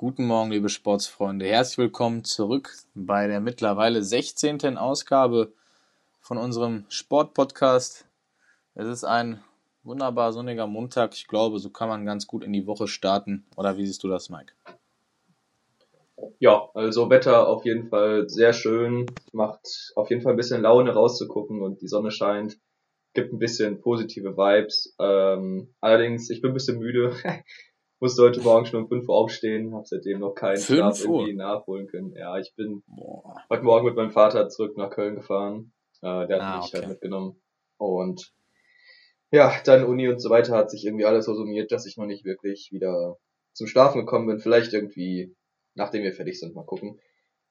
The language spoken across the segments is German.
Guten Morgen, liebe Sportsfreunde. Herzlich willkommen zurück bei der mittlerweile 16. Ausgabe von unserem Sportpodcast. Es ist ein wunderbar sonniger Montag. Ich glaube, so kann man ganz gut in die Woche starten. Oder wie siehst du das, Mike? Ja, also Wetter auf jeden Fall sehr schön. Macht auf jeden Fall ein bisschen Laune rauszugucken und die Sonne scheint. Gibt ein bisschen positive Vibes. Ähm, allerdings, ich bin ein bisschen müde. Musste heute Morgen schon um 5 Uhr aufstehen, habe seitdem noch keinen Schlaf irgendwie nachholen können. Ja, ich bin Boah. heute Morgen mit meinem Vater zurück nach Köln gefahren. Äh, der hat ah, mich halt okay. halt mitgenommen. Und ja, dann Uni und so weiter hat sich irgendwie alles so summiert, dass ich noch nicht wirklich wieder zum Schlafen gekommen bin. Vielleicht irgendwie, nachdem wir fertig sind, mal gucken.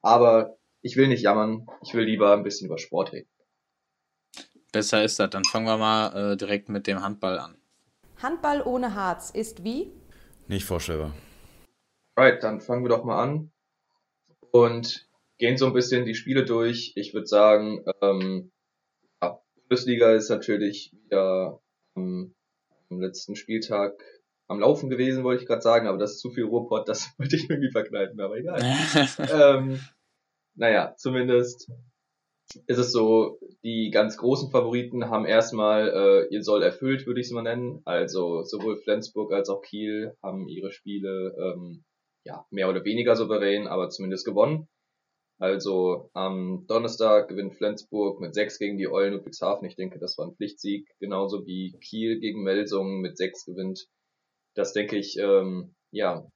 Aber ich will nicht jammern, ich will lieber ein bisschen über Sport reden. Besser ist das. Dann fangen wir mal äh, direkt mit dem Handball an. Handball ohne Harz ist wie? Nicht vorstellbar. Right, dann fangen wir doch mal an und gehen so ein bisschen die Spiele durch. Ich würde sagen, ähm, ja, Bundesliga ist natürlich wieder ähm, am letzten Spieltag am Laufen gewesen, wollte ich gerade sagen, aber das ist zu viel Ruhrpott, das wollte ich irgendwie verkneifen, aber egal. ähm, naja, zumindest ist es so, die ganz großen Favoriten haben erstmal äh, ihr Soll erfüllt, würde ich es mal nennen. Also sowohl Flensburg als auch Kiel haben ihre Spiele ähm, ja mehr oder weniger souverän, aber zumindest gewonnen. Also am Donnerstag gewinnt Flensburg mit 6 gegen die Eulen Ludwigshafen. Ich denke, das war ein Pflichtsieg. Genauso wie Kiel gegen Melsungen mit 6 gewinnt. Das denke ich, ähm, ja,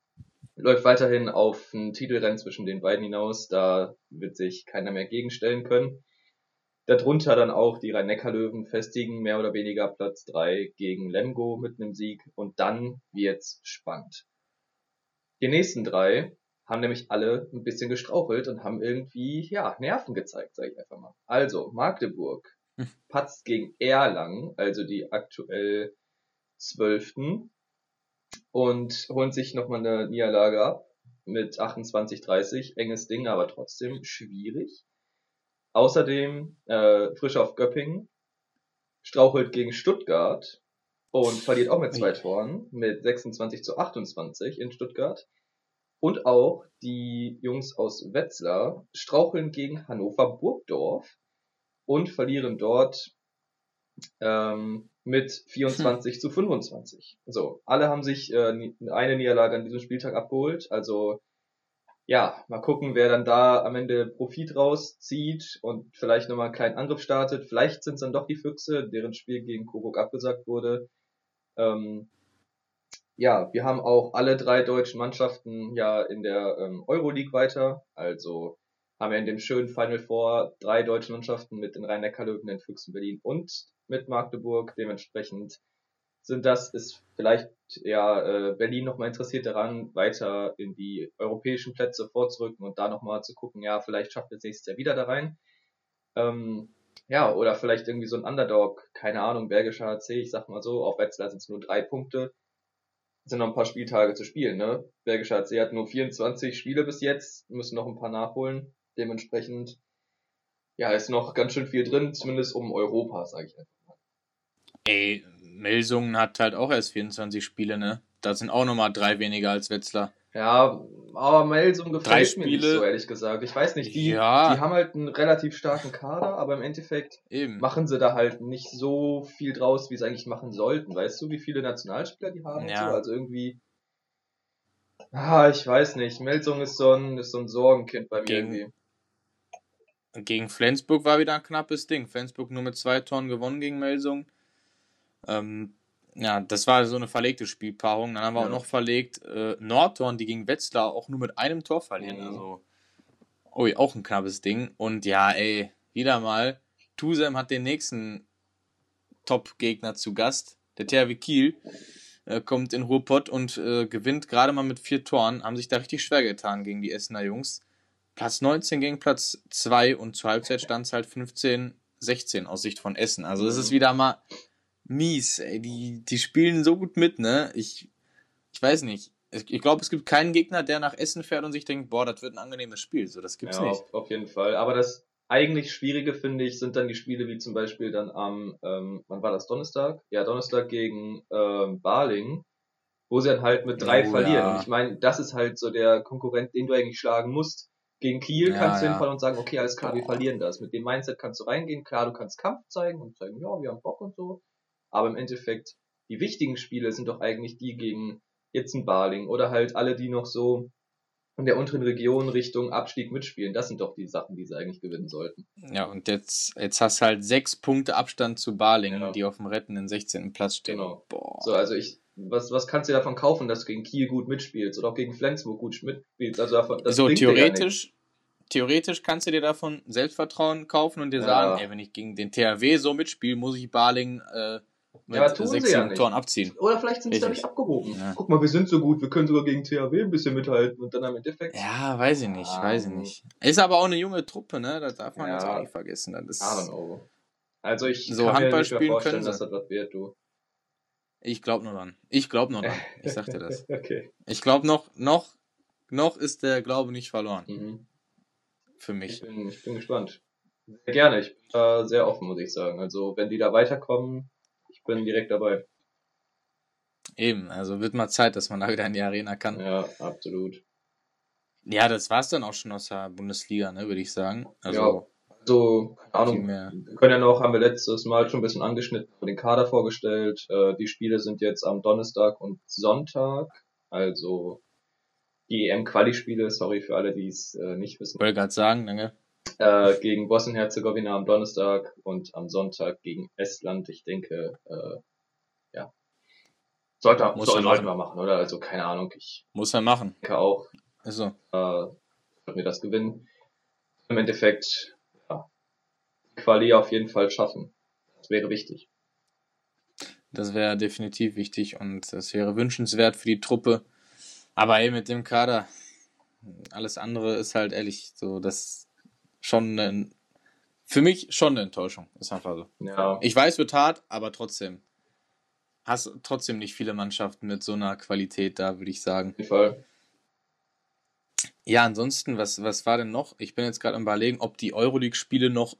läuft weiterhin auf ein Titelrennen zwischen den beiden hinaus. Da wird sich keiner mehr gegenstellen können. Darunter dann auch die Rhein-Neckar-Löwen festigen mehr oder weniger Platz 3 gegen Lemgo mit einem Sieg. Und dann wird's spannend. Die nächsten drei haben nämlich alle ein bisschen gestrauchelt und haben irgendwie, ja, Nerven gezeigt, sage ich einfach mal. Also, Magdeburg hm. patzt gegen Erlangen, also die aktuell Zwölften, und holen sich nochmal eine Niederlage ab mit 28-30. Enges Ding, aber trotzdem schwierig. Außerdem äh, frisch auf Göppingen strauchelt gegen Stuttgart und verliert auch mit zwei Toren mit 26 zu 28 in Stuttgart. Und auch die Jungs aus Wetzlar straucheln gegen Hannover Burgdorf und verlieren dort ähm, mit 24 hm. zu 25. So, alle haben sich äh, eine Niederlage an diesem Spieltag abgeholt. Also ja, mal gucken, wer dann da am Ende Profit rauszieht und vielleicht nochmal einen kleinen Angriff startet. Vielleicht sind es dann doch die Füchse, deren Spiel gegen Coburg abgesagt wurde. Ähm, ja, wir haben auch alle drei deutschen Mannschaften ja in der ähm, Euroleague weiter. Also haben wir in dem schönen Final Four drei deutsche Mannschaften mit den Rhein-Neckar-Löwen, den Füchsen Berlin und mit Magdeburg. Dementsprechend sind das, ist vielleicht ja äh, Berlin nochmal interessiert daran, weiter in die europäischen Plätze vorzurücken und da nochmal zu gucken, ja, vielleicht schafft es nächstes Jahr wieder da rein. Ähm, ja, oder vielleicht irgendwie so ein Underdog, keine Ahnung, Bergischer HC, ich sag mal so, auf Wetzlar sind es nur drei Punkte. sind noch ein paar Spieltage zu spielen, ne? Bergischer HC hat nur 24 Spiele bis jetzt, müssen noch ein paar nachholen. Dementsprechend, ja, ist noch ganz schön viel drin, zumindest um Europa, sage ich einfach mal. Ey, Melsungen hat halt auch erst 24 Spiele, ne? Da sind auch nochmal drei weniger als Wetzlar. Ja, aber Melsungen gefällt mir nicht so, ehrlich gesagt. Ich weiß nicht, die, ja. die haben halt einen relativ starken Kader, aber im Endeffekt Eben. machen sie da halt nicht so viel draus, wie sie eigentlich machen sollten. Weißt du, wie viele Nationalspieler die haben? Ja. So? Also irgendwie. Ah, ich weiß nicht. Melsung ist so ein, ist so ein Sorgenkind bei mir gegen, irgendwie. Gegen Flensburg war wieder ein knappes Ding. Flensburg nur mit zwei Toren gewonnen gegen Melsung. Ähm, ja, das war so eine verlegte Spielpaarung. Dann haben wir ja. auch noch verlegt äh, Nordhorn, die gegen Wetzlar auch nur mit einem Tor verlieren. Mhm. Also, oh, auch ein knappes Ding. Und ja, ey, wieder mal. Tusem hat den nächsten Top-Gegner zu Gast. Der THW Kiel äh, kommt in Ruhrpott und äh, gewinnt gerade mal mit vier Toren. Haben sich da richtig schwer getan gegen die Essener Jungs. Platz 19 gegen Platz 2 und zur Halbzeit stand es halt 15, 16 aus Sicht von Essen. Also es ist mhm. wieder mal mies, ey. Die, die spielen so gut mit, ne? Ich, ich weiß nicht. Ich glaube, es gibt keinen Gegner, der nach Essen fährt und sich denkt, boah, das wird ein angenehmes Spiel. So, das gibt's ja, nicht. Auf, auf jeden Fall. Aber das eigentlich Schwierige, finde ich, sind dann die Spiele wie zum Beispiel dann am, ähm, wann war das, Donnerstag? Ja, Donnerstag gegen ähm, Baling, wo sie dann halt mit drei Oh, verlieren. ja. Und ich meine, das ist halt so der Konkurrent, den du eigentlich schlagen musst. Gegen Kiel Ja, kannst du ja. hinfallen und sagen, okay, alles klar, wir verlieren das. Mit dem Mindset kannst du reingehen, klar, du kannst Kampf zeigen und zeigen, ja, wir haben Bock und so. Aber im Endeffekt, die wichtigen Spiele sind doch eigentlich die gegen jetzt ein Baling oder halt alle, die noch so in der unteren Region Richtung Abstieg mitspielen. Das sind doch die Sachen, die sie eigentlich gewinnen sollten. Ja, und jetzt, jetzt hast du halt sechs Punkte Abstand zu Balingen, Ja. die auf dem rettenden 16. Platz stehen. Genau. Boah. So, also ich, was, was kannst du davon kaufen, dass du gegen Kiel gut mitspielst oder auch gegen Flensburg gut mitspielst? Also davon, so, theoretisch, theoretisch kannst du dir davon Selbstvertrauen kaufen und dir Ja. sagen, ey, wenn ich gegen den THW so mitspiele, muss ich Balingen äh, mit Ja, sechs, ja. Toren abziehen. Oder vielleicht sind sie da nicht abgehoben. Ja. Guck mal, wir sind so gut, wir können sogar gegen THW ein bisschen mithalten und dann am Endeffekt. Ja, weiß ich nicht, Ah, weiß ich nicht. Ist aber auch eine junge Truppe, ne? Das darf man Ja. jetzt auch nicht vergessen. Das ist. Also ich So, kann Handball mir nicht mehr spielen vorstellen, können dass das was wird, du. Ich glaube nur dran. Ich glaube nur dran. Ich sag dir das. okay. Ich glaube noch, noch, noch ist der Glaube nicht verloren. Mhm. Für Ich, mich. bin, ich bin gespannt. Sehr gerne, ich bin da sehr offen, muss ich sagen. Also wenn die da weiterkommen, ich bin direkt dabei. Eben, also wird mal Zeit, dass man da wieder in die Arena kann. Ja, absolut. Ja, das war's dann auch schon aus der Bundesliga, ne, würde ich sagen. Also, Ja, Also, keine Ahnung, mehr. Wir können ja noch, haben wir letztes Mal schon ein bisschen angeschnitten, den Kader vorgestellt. Äh, die Spiele sind jetzt am Donnerstag und Sonntag. Also die EM-Quali-Spiele, sorry für alle, die es äh, nicht wissen. Wollte gerade sagen, danke. Äh, gegen Bosnien-Herzegowina am Donnerstag und am Sonntag gegen Estland. Ich denke, äh, ja. Sollte, Muss soll, er sollten machen. wir machen, oder? Also keine Ahnung, ich Muss er machen. denke auch, Also, äh, sollten wir das gewinnen. Im Endeffekt, Quali auf jeden Fall schaffen. Das wäre wichtig. das wäre definitiv wichtig und das wäre wünschenswert für die Truppe. Aber ey, mit dem Kader, alles andere ist halt ehrlich so, das schon eine, für mich schon eine Enttäuschung. Ist einfach so. Ja, Ich weiß, wird hart, aber trotzdem. Hast trotzdem nicht viele Mannschaften mit so einer Qualität da, würde ich sagen. auf jeden Fall. Ja, ansonsten, was, was war denn noch? Ich bin jetzt gerade am überlegen, ob die Euroleague-Spiele noch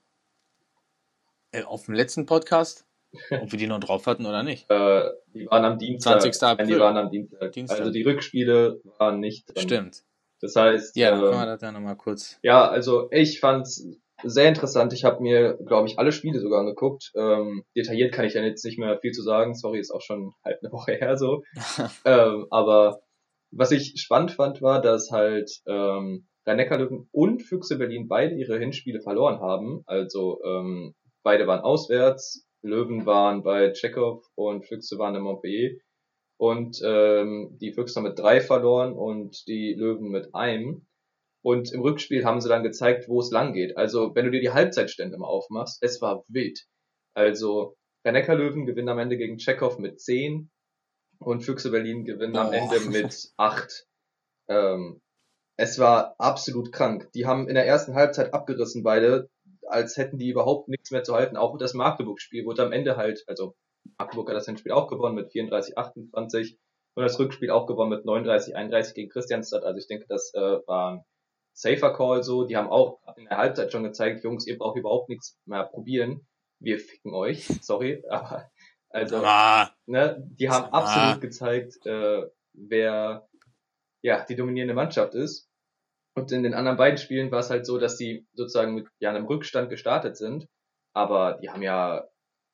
auf dem letzten Podcast, ob wir die noch drauf hatten oder nicht. Äh, die waren am Dienstag. 20. Nein, die April. waren am Dienstag. Dienstag. Also die Rückspiele waren nicht drin. Stimmt. Das heißt, Ja, dann ähm, können wir das ja nochmal kurz. Ja, also ich fand's sehr interessant. Ich habe mir, glaube ich, alle Spiele sogar angeguckt. Ähm, detailliert kann ich ja jetzt nicht mehr viel zu sagen. Sorry, ist auch schon halt eine Woche her so. ähm, aber was ich spannend fand, war, dass halt ähm, Rhein-Neckar-Löwen und Füchse Berlin beide ihre Hinspiele verloren haben. Also ähm, beide waren auswärts. Löwen waren bei Tschechow und Füchse waren in Montpellier. Und ähm, die Füchse haben mit drei verloren und die Löwen mit einem. Und im Rückspiel haben sie dann gezeigt, wo es lang geht. Also, wenn du dir die Halbzeitstände mal aufmachst, es war wild. Also, Rhein Löwen gewinnen am Ende gegen Tschechow mit 10 und Füchse Berlin gewinnen am Boah. Ende mit 8. Ähm, es war absolut krank. Die haben in der ersten Halbzeit abgerissen beide, als hätten die überhaupt nichts mehr zu halten. Auch das Magdeburg-Spiel wurde am Ende halt, also Magdeburg hat das Hinspiel auch gewonnen mit 34, 28 und das Rückspiel auch gewonnen mit 39, 31 gegen Christianstadt. Also ich denke, das äh, war ein safer Call so. Die haben auch in der Halbzeit schon gezeigt, Jungs, ihr braucht überhaupt nichts mehr probieren. Wir ficken euch. Sorry, aber also Ah, ne, die haben mal. absolut gezeigt, äh, wer ja die dominierende Mannschaft ist. Und in den anderen beiden Spielen war es halt so, dass die sozusagen mit ja, einem Rückstand gestartet sind, aber die haben ja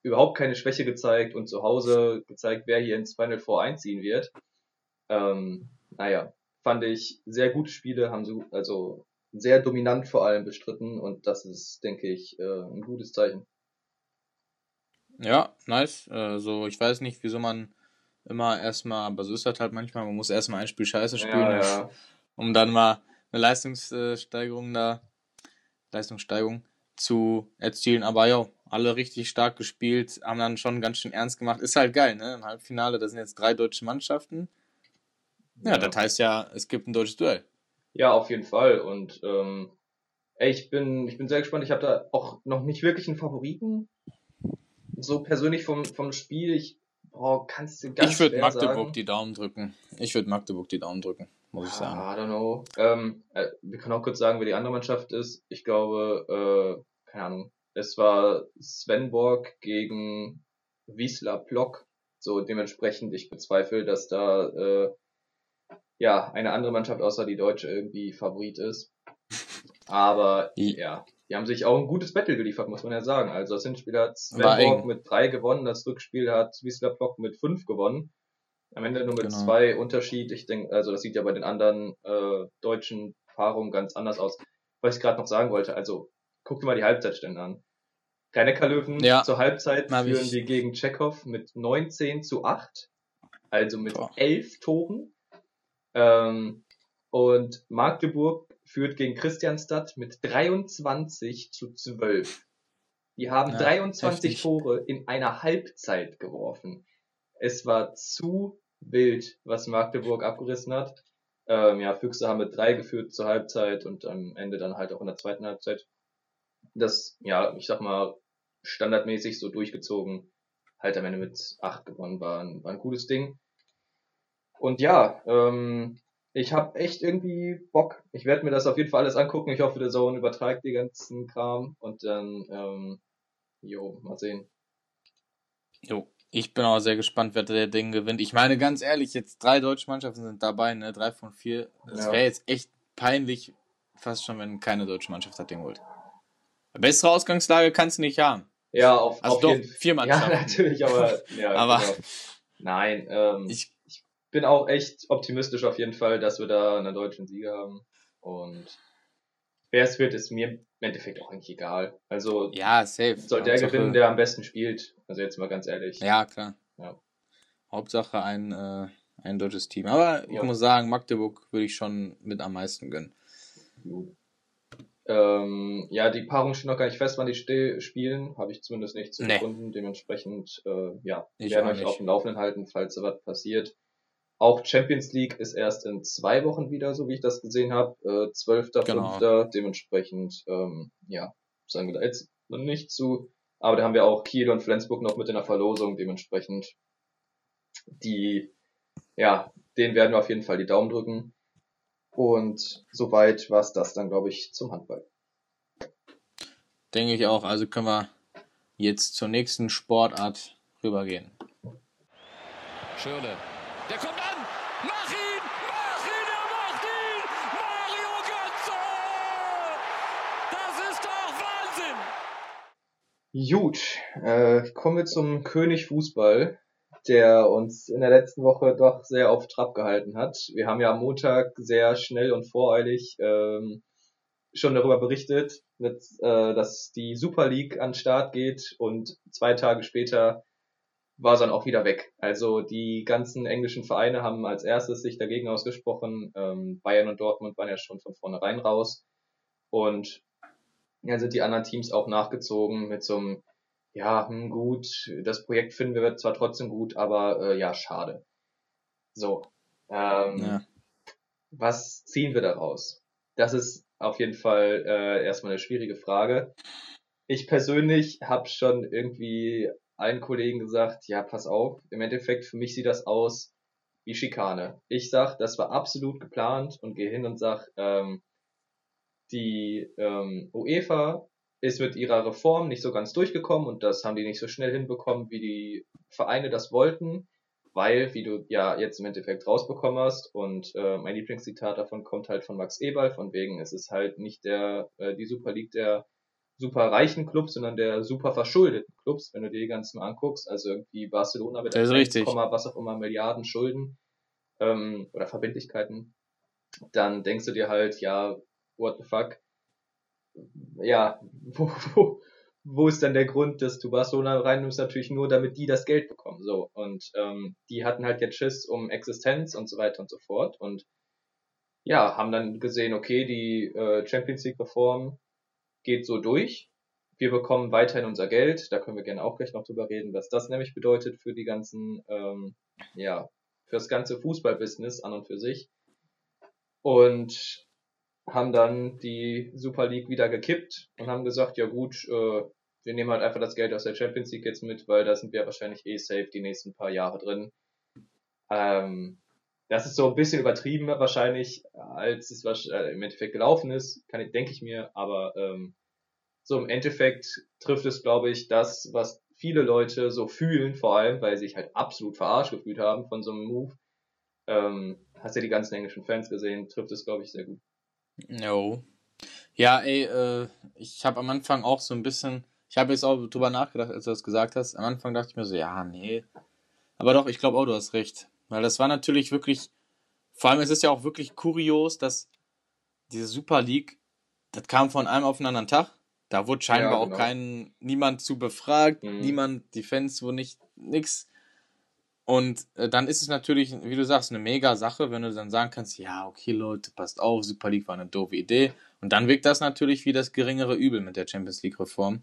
überhaupt keine Schwäche gezeigt und zu Hause gezeigt, wer hier ins Final Four einziehen wird. Ähm, naja, fand ich sehr gute Spiele, haben so, also sehr dominant vor allem bestritten und das ist, denke ich, äh, ein gutes Zeichen. ja, nice. Also, ich weiß nicht, wieso man immer erstmal, aber so ist das halt manchmal, man muss erstmal ein Spiel scheiße spielen, Ja, ja. um dann mal eine Leistungssteigerung da, Leistungssteigerung zu erzielen. Aber ja, alle richtig stark gespielt, haben dann schon ganz schön ernst gemacht. Ist halt geil, ne? Im Halbfinale, da sind jetzt drei deutsche Mannschaften. Ja, Ja. das heißt ja, es gibt ein deutsches Duell. Ja, auf jeden Fall. Und ähm, ey, ich bin, ich bin sehr gespannt. Ich habe da auch noch nicht wirklich einen Favoriten. So persönlich vom, vom Spiel, ich boah, kannst du ganz ich würde Magdeburg sagen. die Daumen drücken. Ich würde Magdeburg die Daumen drücken, muss ich sagen. Ah, I don't know. Ähm, äh, wir können auch kurz sagen, wer die andere Mannschaft ist. Ich glaube, äh, keine Ahnung. Es war Svenborg gegen Wiesla Plock. So dementsprechend, ich bezweifle, dass da äh, ja eine andere Mannschaft außer die Deutsche irgendwie Favorit ist. Aber ja, die haben sich auch ein gutes Battle geliefert, muss man ja sagen. Also das Hinspiel hat Sven mit drei gewonnen, das Rückspiel hat Wiesler Block mit fünf gewonnen. Am Ende nur mit genau. zwei Unterschied. Ich denke, also das sieht ja bei den anderen äh, deutschen Paarungen ganz anders aus. Was ich gerade noch sagen wollte, also guck dir mal die Halbzeitstände an. Rhein-Neckar-Löwen ja, zur Halbzeit führen ich. wir gegen Tschechow mit 19 zu 8, also mit Boah. 11 Toren. Ähm, und Magdeburg führt gegen Christianstadt mit 23 zu 12. Die haben ja, 23 heftig. Tore in einer Halbzeit geworfen. Es war zu wild, was Magdeburg abgerissen hat. Ähm, ja, Füchse haben mit drei geführt zur Halbzeit und am Ende dann halt auch in der zweiten Halbzeit. Das, ja, ich sag mal, standardmäßig so durchgezogen, halt am Ende mit acht gewonnen war ein, war ein cooles Ding. Und ja, ähm, ich habe echt irgendwie Bock. Ich werde mir das auf jeden Fall alles angucken. Ich hoffe, der Zone überträgt die ganzen Kram und dann, ähm, jo, mal sehen. Jo, ich bin auch sehr gespannt, wer der Ding gewinnt. Ich meine, ganz ehrlich, jetzt drei deutsche Mannschaften sind dabei, ne? Drei von vier. Es ja. wäre jetzt echt peinlich, fast schon, wenn keine deutsche Mannschaft das Ding holt. Bessere Ausgangslage kannst du nicht haben. Ja, auf, also auf doch, jeden vier Mannschaften. Ja, natürlich, aber, ja, aber genau. nein, ähm, ich, bin auch echt optimistisch auf jeden Fall, dass wir da einen deutschen Sieger haben. Und wer es wird, ist mir im Endeffekt auch eigentlich egal. Also ja, safe. soll der Hauptsache, gewinnen, der am besten spielt. Also jetzt mal ganz ehrlich. Ja, klar. Ja. Hauptsache ein, äh, ein deutsches Team. Aber ich muss sagen, Magdeburg würde ich schon mit am meisten gönnen. Ähm, ja, die Paarung steht noch gar nicht fest, wann die spielen. Habe ich zumindest nicht zu nee. gefunden. Dementsprechend, äh, ja, ich werden euch auf dem Laufenden halten, falls da was passiert. Auch Champions League ist erst in zwei Wochen wieder, so wie ich das gesehen habe. Äh, 12.5. Genau. Dementsprechend, ähm, ja, sagen wir da jetzt noch nicht zu. Aber da haben wir auch Kiel und Flensburg noch mit in der Verlosung. Dementsprechend, die, ja, denen werden wir auf jeden Fall die Daumen drücken. Und soweit war es das dann, glaube ich, zum Handball. Denke ich auch. Also können wir jetzt zur nächsten Sportart rübergehen. Schöne. Gut, äh, kommen wir zum König Fußball, der uns in der letzten Woche doch sehr auf Trab gehalten hat. Wir haben ja am Montag sehr schnell und voreilig ähm, schon darüber berichtet, mit, äh, dass die Super League an den Start geht und zwei Tage später war dann auch wieder weg. Also die ganzen englischen Vereine haben als erstes sich dagegen ausgesprochen. Ähm, Bayern und Dortmund waren ja schon von vornherein raus. Und ja, sind die anderen Teams auch nachgezogen mit so einem, ja, hm, gut, das Projekt finden wir zwar trotzdem gut, aber äh, ja, schade. So. Ähm, ja. Was ziehen wir daraus? Das ist auf jeden Fall äh, erstmal eine schwierige Frage. Ich persönlich habe schon irgendwie allen Kollegen gesagt, ja, pass auf, im Endeffekt für mich sieht das aus wie Schikane. Ich sag, das war absolut geplant und gehe hin und sag, ähm, die ähm, UEFA ist mit ihrer Reform nicht so ganz durchgekommen und das haben die nicht so schnell hinbekommen, wie die Vereine das wollten, weil, wie du ja jetzt im Endeffekt rausbekommen hast und äh, mein Lieblingszitat davon kommt halt von Max Eberl, von wegen, es ist halt nicht der äh, die Super League der super reichen Clubs, sondern der super verschuldeten Clubs, wenn du dir die ganzen mal anguckst. Also irgendwie Barcelona mit 1, was auch immer Milliarden Schulden ähm, oder Verbindlichkeiten. Dann denkst du dir halt, ja, what the fuck? Ja, wo, wo, wo ist dann der Grund, dass du Barcelona reinnimmst? Natürlich nur, damit die das Geld bekommen. So. Und ähm, die hatten halt jetzt Schiss um Existenz und so weiter und so fort. Und ja, haben dann gesehen, okay, die äh, Champions League Reform geht so durch. Wir bekommen weiterhin unser Geld. Da können wir gerne auch gleich noch drüber reden, was das nämlich bedeutet für die ganzen, ähm, ja, für das ganze Fußballbusiness an und für sich. Und haben dann die Super League wieder gekippt und haben gesagt, ja gut, äh, wir nehmen halt einfach das Geld aus der Champions League jetzt mit, weil da sind wir wahrscheinlich eh safe die nächsten paar Jahre drin. Ähm, das ist so ein bisschen übertrieben wahrscheinlich, als es äh, im Endeffekt gelaufen ist, kann ich, denke ich mir, aber ähm, so im Endeffekt trifft es, glaube ich, das, was viele Leute so fühlen, vor allem, weil sie sich halt absolut verarscht gefühlt haben von so einem Move. Ähm, hast ja die ganzen englischen Fans gesehen, trifft es, glaube ich, sehr gut. No. Ja, ey, äh, ich habe am Anfang auch so ein bisschen, ich habe jetzt auch drüber nachgedacht, als du das gesagt hast. Am Anfang dachte ich mir so, ja, nee. Aber doch, ich glaube auch, du hast recht. Weil das war natürlich wirklich, vor allem ist es ja auch wirklich kurios, dass diese Super League, das kam von einem auf einen anderen Tag. Da wurde scheinbar ja, genau. auch kein, niemand zu befragt, mhm. niemand, die Fans wurden nicht, nix. Und äh, dann ist es natürlich, wie du sagst, eine mega Sache, wenn du dann sagen kannst, ja, okay, Leute, passt auf, Super League war eine doofe Idee. Und dann wirkt das natürlich wie das geringere Übel mit der Champions League-Reform.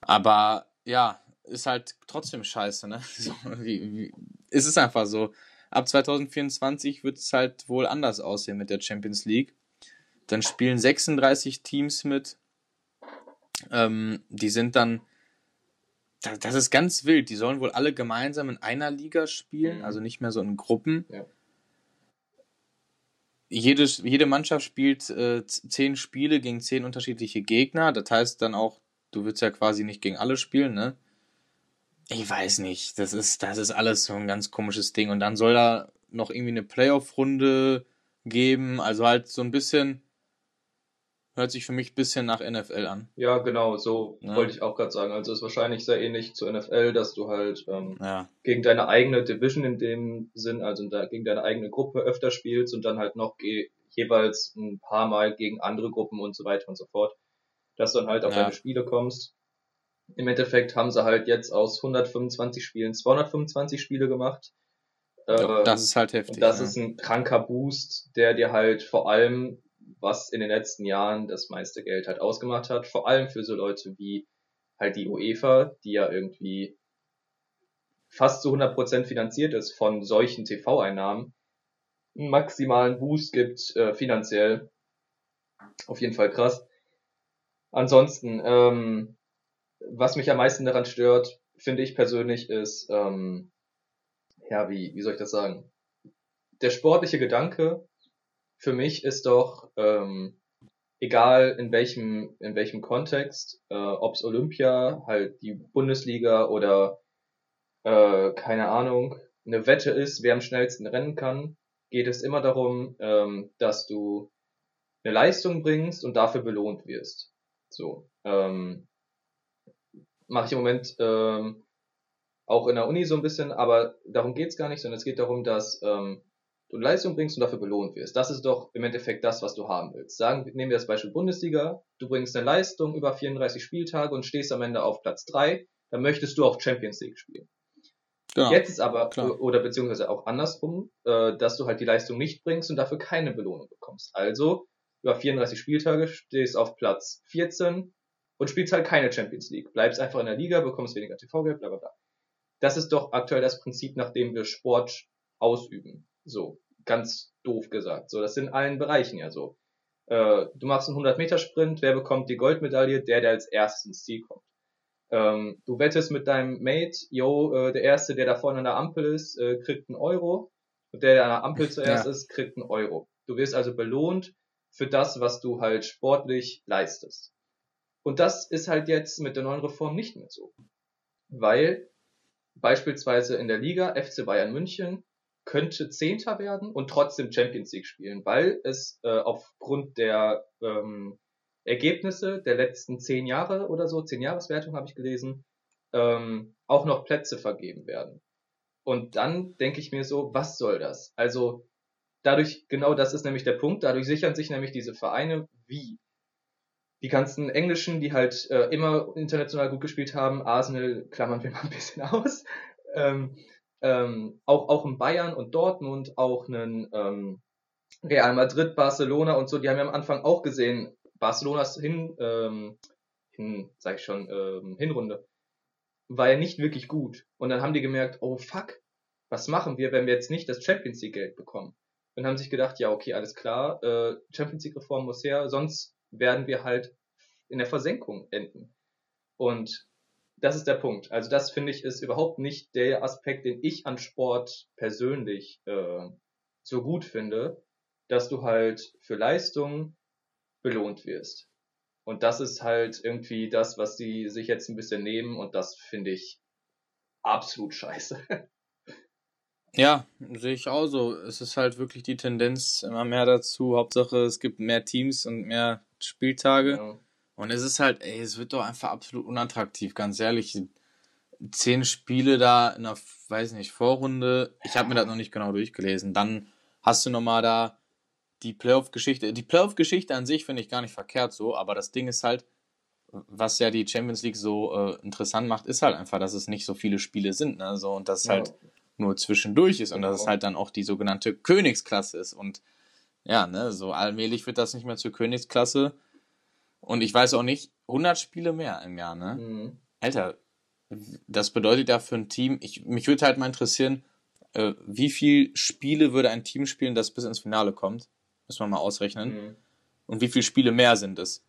Aber ja, ist halt trotzdem scheiße, ne? So, wie, wie, ist es einfach so. Ab 2024 wird es halt wohl anders aussehen mit der Champions League. Dann spielen 36 Teams mit. Ähm, die sind dann, das ist ganz wild. Die sollen wohl alle gemeinsam in einer Liga spielen, mhm. also nicht mehr so in Gruppen. Ja. Jede, jede Mannschaft spielt äh, zehn Spiele gegen zehn unterschiedliche Gegner. Das heißt dann auch, du willst ja quasi nicht gegen alle spielen, ne? Ich weiß nicht. Das ist, das ist alles so ein ganz komisches Ding. Und dann soll da noch irgendwie eine Playoff-Runde geben. Also halt so ein bisschen Hört sich für mich ein bisschen nach NFL an. Ja, genau, so ja. wollte ich auch gerade sagen. Also ist wahrscheinlich sehr ähnlich zur NFL, dass du halt ähm, ja. gegen deine eigene Division in dem Sinn, also gegen deine eigene Gruppe öfter spielst und dann halt noch jeweils ein paar Mal gegen andere Gruppen und so weiter und so fort. Dass du dann halt auf ja. deine Spiele kommst. Im Endeffekt haben sie halt jetzt aus 125 Spielen 225 Spiele gemacht. Ja, das ist halt heftig. Das ist ein kranker Boost, der dir halt vor allem was in den letzten Jahren das meiste Geld halt ausgemacht hat. Vor allem für so Leute wie halt die UEFA, die ja irgendwie fast zu 100% finanziert ist von solchen TV-Einnahmen, einen maximalen Boost gibt äh, finanziell. Auf jeden Fall krass. Ansonsten, ähm, was mich am meisten daran stört, finde ich persönlich, ist, ähm, ja, wie, wie soll ich das sagen? Der sportliche Gedanke für mich ist doch, ähm, egal in welchem, in welchem Kontext, äh, ob's Olympia, halt die Bundesliga oder äh, keine Ahnung, eine Wette ist, wer am schnellsten rennen kann, geht es immer darum, ähm, dass du eine Leistung bringst und dafür belohnt wirst. So. Ähm, Mache ich im Moment ähm, auch in der Uni so ein bisschen, aber darum geht's gar nicht, sondern es geht darum, dass ähm, du Leistung bringst und dafür belohnt wirst. Das ist doch im Endeffekt das, was du haben willst. Sagen, nehmen wir das Beispiel Bundesliga, du bringst eine Leistung über 34 Spieltage und stehst am Ende auf Platz 3, dann möchtest du auch Champions League spielen. Genau, Jetzt ist aber, klar. oder beziehungsweise auch andersrum, äh, dass du halt die Leistung nicht bringst und dafür keine Belohnung bekommst. Also, über 34 Spieltage stehst auf Platz 14 und spielst halt keine Champions League. Bleibst einfach in der Liga, bekommst weniger TV-Geld, bla bla bla. Das ist doch aktuell das Prinzip, nach dem wir Sport ausüben. So, ganz doof gesagt. So, das sind in allen Bereichen ja so. Äh, du machst einen 100-Meter-Sprint, wer bekommt die Goldmedaille? Der, der als erstes ins Ziel kommt. Ähm, du wettest mit deinem Mate, yo, äh, der Erste, der da vorne an der Ampel ist, äh, kriegt einen Euro. Und der, der an der Ampel zuerst ja. ist, kriegt einen Euro. Du wirst also belohnt für das, was du halt sportlich leistest. Und das ist halt jetzt mit der neuen Reform nicht mehr so. Weil beispielsweise in der Liga FC Bayern München könnte Zehnter werden und trotzdem Champions League spielen, weil es äh, aufgrund der ähm, Ergebnisse der letzten zehn Jahre oder so, zehn Jahreswertung habe ich gelesen, ähm, auch noch Plätze vergeben werden. Und dann denke ich mir so, was soll das? Also dadurch, genau das ist nämlich der Punkt, dadurch sichern sich nämlich diese Vereine wie die ganzen Englischen, die halt äh, immer international gut gespielt haben, Arsenal klammern wir mal ein bisschen aus, ähm, ähm, auch, auch in Bayern und Dortmund, auch einen ähm, Real Madrid, Barcelona und so, die haben ja am Anfang auch gesehen, Barcelonas hin, ähm, hin sag ich schon, ähm, Hinrunde, war ja nicht wirklich gut. Und dann haben die gemerkt, oh fuck, was machen wir, wenn wir jetzt nicht das Champions League Geld bekommen? Und haben sich gedacht, ja, okay, alles klar, äh, Champions League Reform muss her, sonst werden wir halt in der Versenkung enden. Und das ist der Punkt. Also das finde ich ist überhaupt nicht der Aspekt, den ich an Sport persönlich äh, so gut finde, dass du halt für Leistung belohnt wirst. Und das ist halt irgendwie das, was die sich jetzt ein bisschen nehmen und das finde ich absolut scheiße. Ja, sehe ich auch so. Es ist halt wirklich die Tendenz immer mehr dazu. Hauptsache, es gibt mehr Teams und mehr Spieltage. Ja. Und es ist halt, ey, es wird doch einfach absolut unattraktiv, ganz ehrlich. Zehn Spiele da in der, weiß nicht, Vorrunde. Ich habe mir das noch nicht genau durchgelesen. Dann hast du nochmal da die Playoff-Geschichte. Die Playoff-Geschichte an sich finde ich gar nicht verkehrt so, aber das Ding ist halt, was ja die Champions League so äh, interessant macht, ist halt einfach, dass es nicht so viele Spiele sind, ne? So, und dass ja. halt nur zwischendurch ist und dass es halt dann auch die sogenannte Königsklasse ist. Und ja, ne, so allmählich wird das nicht mehr zur Königsklasse. Und ich weiß auch nicht, 100 Spiele mehr im Jahr, ne? Mhm. Alter, das bedeutet ja für ein Team, ich, mich würde halt mal interessieren, äh, wie viele Spiele würde ein Team spielen, das bis ins Finale kommt? Müssen wir mal ausrechnen. Mhm. Und wie viele Spiele mehr sind es?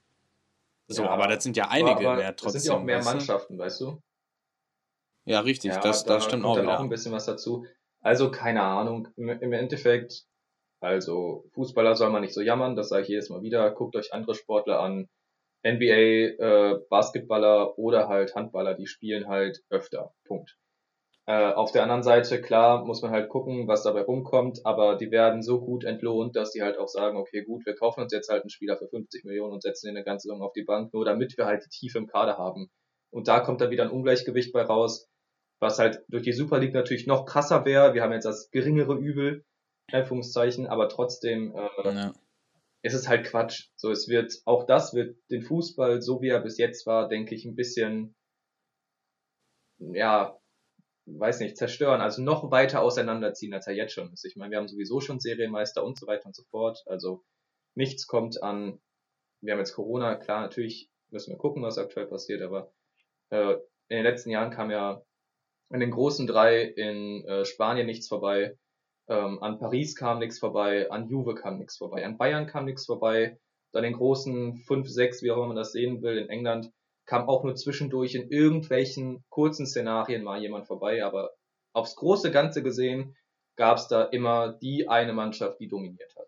So, ja, aber das sind ja einige aber mehr trotzdem. Das sind ja auch mehr Mannschaften, weißt du? Ja, richtig, ja, das, da das stimmt kommt auch. Dann wieder. auch ein bisschen was dazu. Also, keine Ahnung, im, im Endeffekt, also Fußballer soll man nicht so jammern, das sage ich jedes Mal wieder. Guckt euch andere Sportler an. NBA, äh, Basketballer oder halt Handballer, die spielen halt öfter. Punkt. Äh, auf der anderen Seite, klar, muss man halt gucken, was dabei rumkommt, aber die werden so gut entlohnt, dass die halt auch sagen, okay, gut, wir kaufen uns jetzt halt einen Spieler für 50 Millionen und setzen ihn eine ganze Saison auf die Bank, nur damit wir halt die Tiefe im Kader haben. Und da kommt dann wieder ein Ungleichgewicht bei raus, was halt durch die Super League natürlich noch krasser wäre. Wir haben jetzt das geringere Übel, Anführungszeichen, aber trotzdem äh, ja. Ist es halt Quatsch. So, es wird, auch das wird den Fußball, so wie er bis jetzt war, denke ich, ein bisschen, ja, weiß nicht, zerstören, also noch weiter auseinanderziehen, als er jetzt schon ist. Ich meine, wir haben sowieso schon Serienmeister und so weiter und so fort. Also nichts kommt an, wir haben jetzt Corona, klar, natürlich müssen wir gucken, was aktuell passiert, aber äh, in den letzten Jahren kam ja an den großen drei in äh, Spanien nichts vorbei, ähm, an Paris kam nichts vorbei, an Juve kam nichts vorbei, an Bayern kam nichts vorbei, an den großen fünf, sechs, wie auch immer man das sehen will, in England kam auch nur zwischendurch in irgendwelchen kurzen Szenarien mal jemand vorbei, aber aufs große Ganze gesehen gab es da immer die eine Mannschaft, die dominiert hat.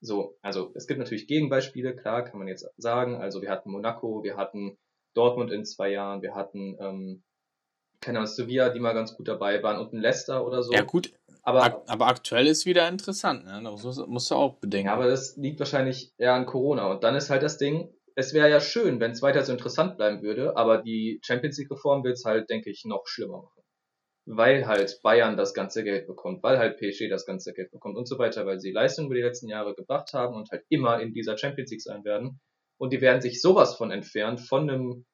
So, also es gibt natürlich Gegenbeispiele, klar, kann man jetzt sagen. Also wir hatten Monaco, wir hatten Dortmund in zwei Jahren, wir hatten, ähm, keine Ahnung, Sevilla, die mal ganz gut dabei waren und ein Leicester oder so. Ja gut, aber, aber aktuell ist wieder interessant, ne? Das musst, du auch bedenken. Ja, aber das liegt wahrscheinlich eher an Corona. Und dann ist halt das Ding, es wäre ja schön, wenn es weiter so interessant bleiben würde, aber die Champions League Reform wird es halt, denke ich, noch schlimmer machen. Weil halt Bayern das ganze Geld bekommt, weil halt PSG das ganze Geld bekommt und so weiter, weil sie Leistung über die letzten Jahre gebracht haben und halt immer in dieser Champions League sein werden. Und die werden sich sowas von entfernt, von einem,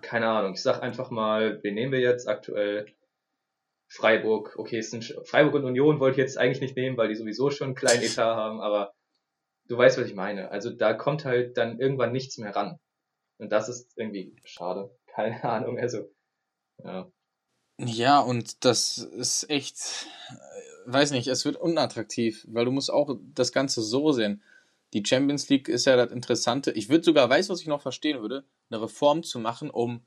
keine Ahnung, ich sag einfach mal, wen nehmen wir jetzt aktuell? Freiburg, okay, es sind Freiburg und Union wollte ich jetzt eigentlich nicht nehmen, weil die sowieso schon einen kleinen Etat haben, aber du weißt, was ich meine. Also da kommt halt dann irgendwann nichts mehr ran. Und das ist irgendwie schade. Keine Ahnung, also, ja. Ja, und das ist echt, weiß nicht, es wird unattraktiv, weil du musst auch das Ganze so sehen. Die Champions League ist ja das Interessante. Ich würde sogar, weiß was ich noch verstehen würde, eine Reform zu machen, um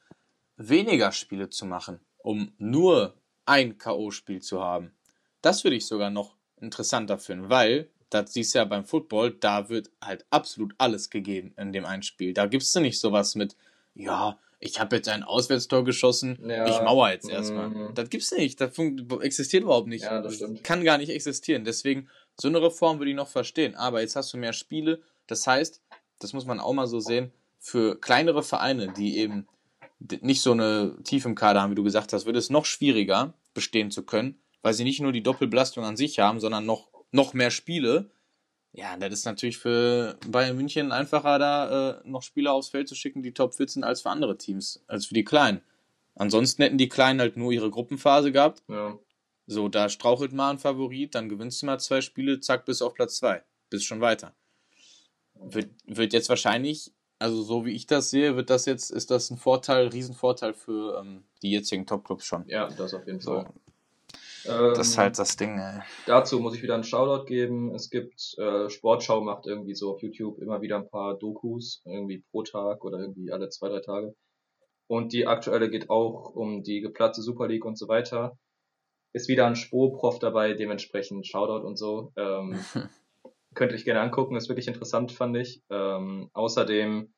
weniger Spiele zu machen, um nur ein K.O.-Spiel zu haben. Das würde ich sogar noch interessanter finden, weil das siehst du ja beim Football, da wird halt absolut alles gegeben in dem einen Spiel. Da gibst du nicht sowas mit, ja, ich habe jetzt ein Auswärtstor geschossen, ja. ich mauer jetzt erstmal. Mhm. Das gibt's nicht, das existiert überhaupt nicht. Ja, das stimmt. Kann gar nicht existieren. Deswegen, so eine Reform würde ich noch verstehen. Aber jetzt hast du mehr Spiele. Das heißt, das muss man auch mal so sehen, für kleinere Vereine, die eben nicht so eine Tiefe im Kader haben, wie du gesagt hast, wird es noch schwieriger, bestehen zu können, weil sie nicht nur die Doppelbelastung an sich haben, sondern noch noch mehr Spiele. Ja, das ist natürlich für Bayern München einfacher, da äh, noch Spieler aufs Feld zu schicken, die top 14 als für andere Teams, als für die Kleinen. Ansonsten hätten die Kleinen halt nur ihre Gruppenphase gehabt. Ja. So, da strauchelt mal ein Favorit, dann gewinnst du mal zwei Spiele, zack, bis auf Platz zwei. Bist schon weiter. Wird, wird jetzt wahrscheinlich, also so wie ich das sehe, wird das jetzt, ist das ein Vorteil, Riesenvorteil für ähm, die jetzigen Top-Clubs schon. Ja, das auf jeden Fall. So. Ähm, das ist halt das Ding, ey. Dazu muss ich wieder einen Shoutout geben. Es gibt, äh, Sportschau macht irgendwie so auf YouTube immer wieder ein paar Dokus, irgendwie pro Tag oder irgendwie alle zwei, drei Tage. Und die aktuelle geht auch um die geplatzte Super League und so weiter. Ist wieder ein Spro-Prof dabei, dementsprechend Shoutout und so. Ähm, könnt ihr euch gerne angucken, ist wirklich interessant, fand ich. Ähm, außerdem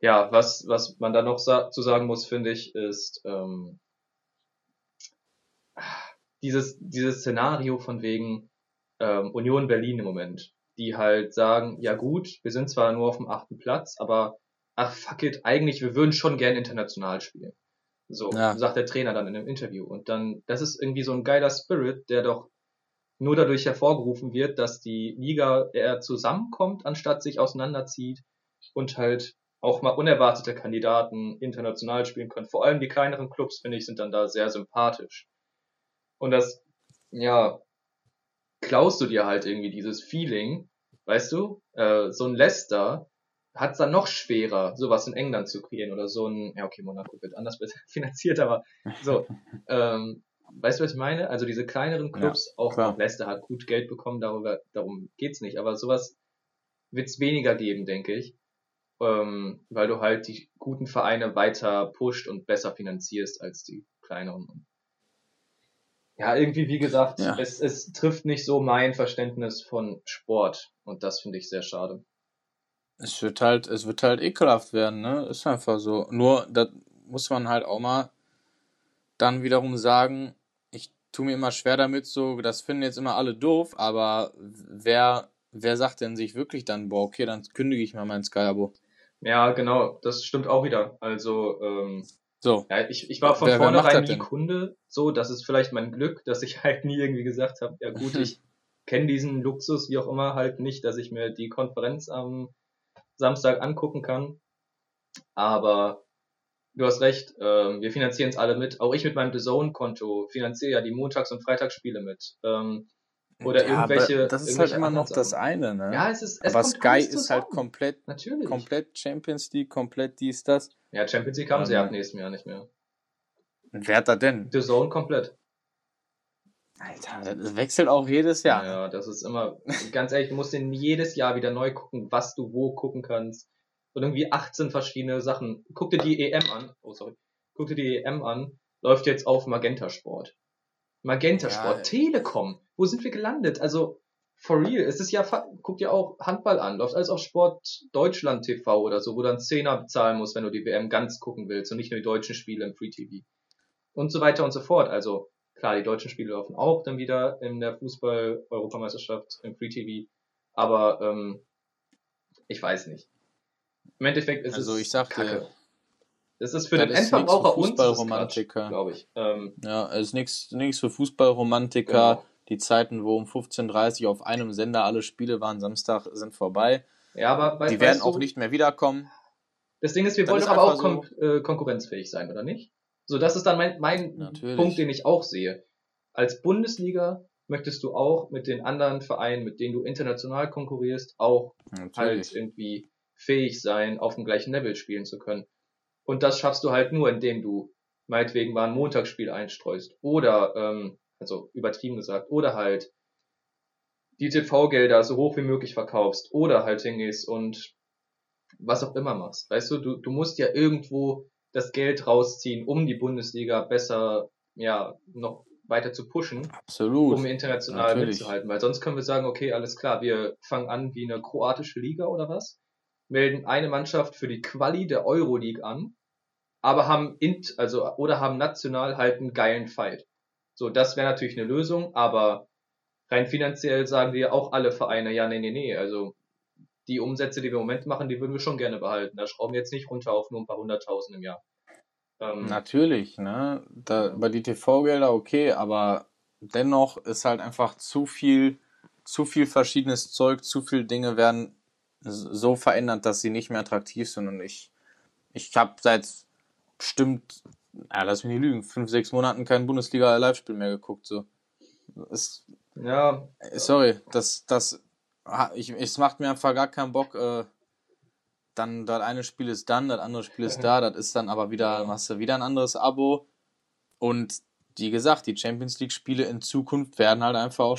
ja, was, was man da noch sa zu sagen muss, finde ich, ist ähm, dieses, dieses Szenario von wegen ähm, Union Berlin im Moment, die halt sagen, ja gut, wir sind zwar nur auf dem achten Platz, aber ach fuck it, eigentlich, wir würden schon gern international spielen. So, ja. sagt der Trainer dann in einem Interview. Und dann, das ist irgendwie so ein geiler Spirit, der doch nur dadurch hervorgerufen wird, dass die Liga eher zusammenkommt, anstatt sich auseinanderzieht und halt auch mal unerwartete Kandidaten international spielen können. Vor allem die kleineren Clubs, finde ich, sind dann da sehr sympathisch. Und das, ja, klaust du dir halt irgendwie dieses Feeling, weißt du? Äh, so ein Leicester hat es dann noch schwerer, sowas in England zu kreieren oder so ein, ja okay, Monaco wird anders finanziert, aber so, ähm, weißt du, was ich meine? Also diese kleineren Clubs, ja, auch, auch Leicester hat gut Geld bekommen, darüber, darum geht's nicht, aber sowas wird's weniger geben, denke ich, ähm, weil du halt die guten Vereine weiter pusht und besser finanzierst als die kleineren. Ja, irgendwie, wie gesagt, ja. es, es trifft nicht so mein Verständnis von Sport und das finde ich sehr schade. Es wird halt, es wird halt ekelhaft werden, ne? Ist einfach so. Nur, da muss man halt auch mal dann wiederum sagen, ich tue mir immer schwer damit, so, das finden jetzt immer alle doof, aber wer, wer sagt denn sich wirklich dann, boah, okay, dann kündige ich mal mein Sky-Abo? Ja, genau, das stimmt auch wieder. Also, ähm, so. Ja, ich, ich war von wer, vornherein nie Kunde, so, das ist vielleicht mein Glück, dass ich halt nie irgendwie gesagt habe, ja gut, ich kenne diesen Luxus, wie auch immer, halt nicht, dass ich mir die Konferenz am Samstag angucken kann. Aber du hast recht, ähm, wir finanzieren es alle mit. Auch ich mit meinem The Zone-Konto finanziere ja die Montags- und Freitagsspiele mit. Ähm, oder ja, irgendwelche. das ist halt immer noch das eine, ne? Ja, es ist. Es aber Sky ist halt komplett, Natürlich. komplett Champions League, komplett dies, das. Ja, Champions League haben ähm, sie ab nächstem Jahr nicht mehr. wer hat da denn? The Zone komplett. Alter, das wechselt auch jedes Jahr. Ja, das ist immer, ganz ehrlich, du musst den jedes Jahr wieder neu gucken, was du wo gucken kannst. Und irgendwie 18 verschiedene Sachen. Guck dir die EM an. Oh, sorry. Guck dir die EM an. Läuft jetzt auf Magenta Sport. Magenta Sport. Ja, Telekom. Wo sind wir gelandet? Also, for real. Es ist ja, guck dir auch Handball an. Läuft alles auf Sport Deutschland TV oder so, wo du dann Zehner bezahlen musst, wenn du die WM ganz gucken willst und nicht nur die deutschen Spiele im Free TV. Und so weiter und so fort. Also, Klar, die deutschen Spiele laufen auch dann wieder in der Fußball-Europameisterschaft im Free TV, aber ähm, ich weiß nicht. Im Endeffekt ist also es ich sagte, Kacke. Das ist für den Endverbraucher uns glaube ich. Ähm, ja, es ist nichts nichts für Fußballromantiker. Genau. Die Zeiten, wo um 15.30 Uhr auf einem Sender alle Spiele waren, Samstag sind vorbei. Ja, aber die werden auch nicht mehr wiederkommen. Das Ding ist, wir das wollen ist aber auch so kon äh, konkurrenzfähig sein, oder nicht? So, das ist dann mein, mein Punkt, den ich auch sehe. Als Bundesliga möchtest du auch mit den anderen Vereinen, mit denen du international konkurrierst, auch Natürlich. halt irgendwie fähig sein, auf dem gleichen Level spielen zu können. Und das schaffst du halt nur, indem du meinetwegen mal ein Montagsspiel einstreust. Oder, ähm, also übertrieben gesagt, oder halt die TV-Gelder so hoch wie möglich verkaufst. Oder halt hingehst und was auch immer machst. Weißt du, du, du musst ja irgendwo das Geld rausziehen, um die Bundesliga besser, ja, noch weiter zu pushen, Absolut. um international Natürlich. mitzuhalten. Weil sonst können wir sagen, okay, alles klar, wir fangen an wie eine kroatische Liga oder was, melden eine Mannschaft für die Quali der Euroleague an, aber haben int, also oder haben national halt einen geilen Fight. So, das wäre natürlich eine Lösung, aber rein finanziell sagen wir auch alle Vereine, ja, nee, nee, nee, also die Umsätze, die wir im Moment machen, die würden wir schon gerne behalten. Da schrauben wir jetzt nicht runter auf nur ein paar hunderttausend im Jahr. Ähm, Natürlich, ne? Da, bei die TV-Gelder okay, aber dennoch ist halt einfach zu viel, zu viel verschiedenes Zeug, zu viele Dinge werden so verändert, dass sie nicht mehr attraktiv sind. Und ich, ich habe seit bestimmt, ja, lass mich nicht lügen, fünf, sechs Monaten kein Bundesliga-Live-Spiel mehr geguckt. So. Es, ja. Sorry, das, das ich, es macht mir einfach gar keinen Bock, äh, dann das eine Spiel ist dann, das andere Spiel ist da, das ist dann aber wieder, machst du wieder ein anderes Abo. Und wie gesagt, die Champions League Spiele in Zukunft werden halt einfach auch,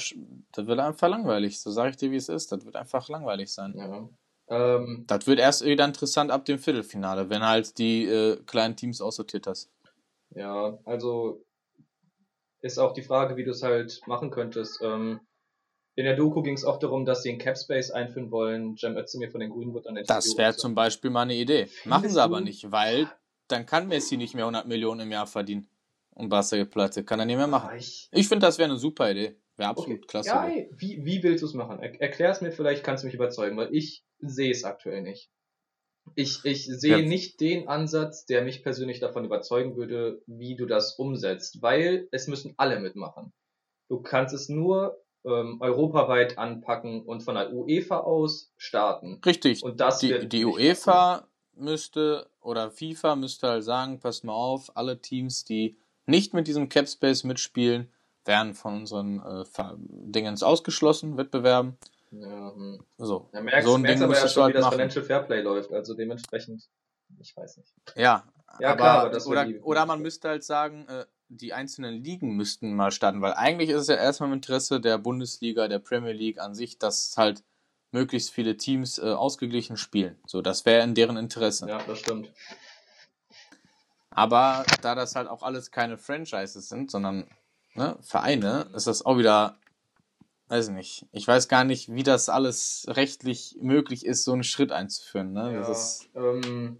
das wird einfach langweilig. So sage ich dir, wie es ist. Das wird einfach langweilig sein. Ja. Ähm, das wird erst wieder interessant ab dem Viertelfinale, wenn halt die äh, kleinen Teams aussortiert hast. Ja, also ist auch die Frage, wie du es halt machen könntest. Ähm, in der Doku ging es auch darum, dass sie einen Capspace einführen wollen. Cem Özdemir von den Grünen wird dann Das wäre zum Beispiel mal eine Idee. Machen sie aber nicht, weil dann kann Messi nicht mehr 100 Millionen im Jahr verdienen. Und Barca pleite. Kann er nicht mehr machen. Ich, ich finde, das wäre eine super Idee. Wäre absolut okay. klasse. Ja, wie, wie willst du es machen? Er, Erklär es mir, vielleicht kannst du mich überzeugen, weil ich sehe es aktuell nicht. Ich, ich sehe ja. nicht den Ansatz, der mich persönlich davon überzeugen würde, wie du das umsetzt, weil es müssen alle mitmachen. Du kannst es nur ähm, europaweit anpacken und von der UEFA aus starten. Richtig. Und das die, die UEFA müsste oder FIFA müsste halt sagen, passt mal auf, alle Teams, die nicht mit diesem Capspace mitspielen, werden von unseren äh, Dingens ausgeschlossen, Wettbewerben. Ja, hm. So. Ja, merkst, so ein merkst Ding aber ja schon, halt wie das machen. Financial Fairplay läuft, also dementsprechend, ich weiß nicht. Ja, ja aber, klar, aber oder, oder man müsste halt sagen, äh, die einzelnen Ligen müssten mal starten, weil eigentlich ist es ja erstmal im Interesse der Bundesliga, der Premier League an sich, dass halt möglichst viele Teams äh, ausgeglichen spielen. So, das wäre in deren Interesse. Ja, das stimmt. Aber da das halt auch alles keine Franchises sind, sondern ne, Vereine, ist das auch wieder, weiß ich nicht. Ich weiß gar nicht, wie das alles rechtlich möglich ist, so einen Schritt einzuführen. Ne? Ja, das ist ähm,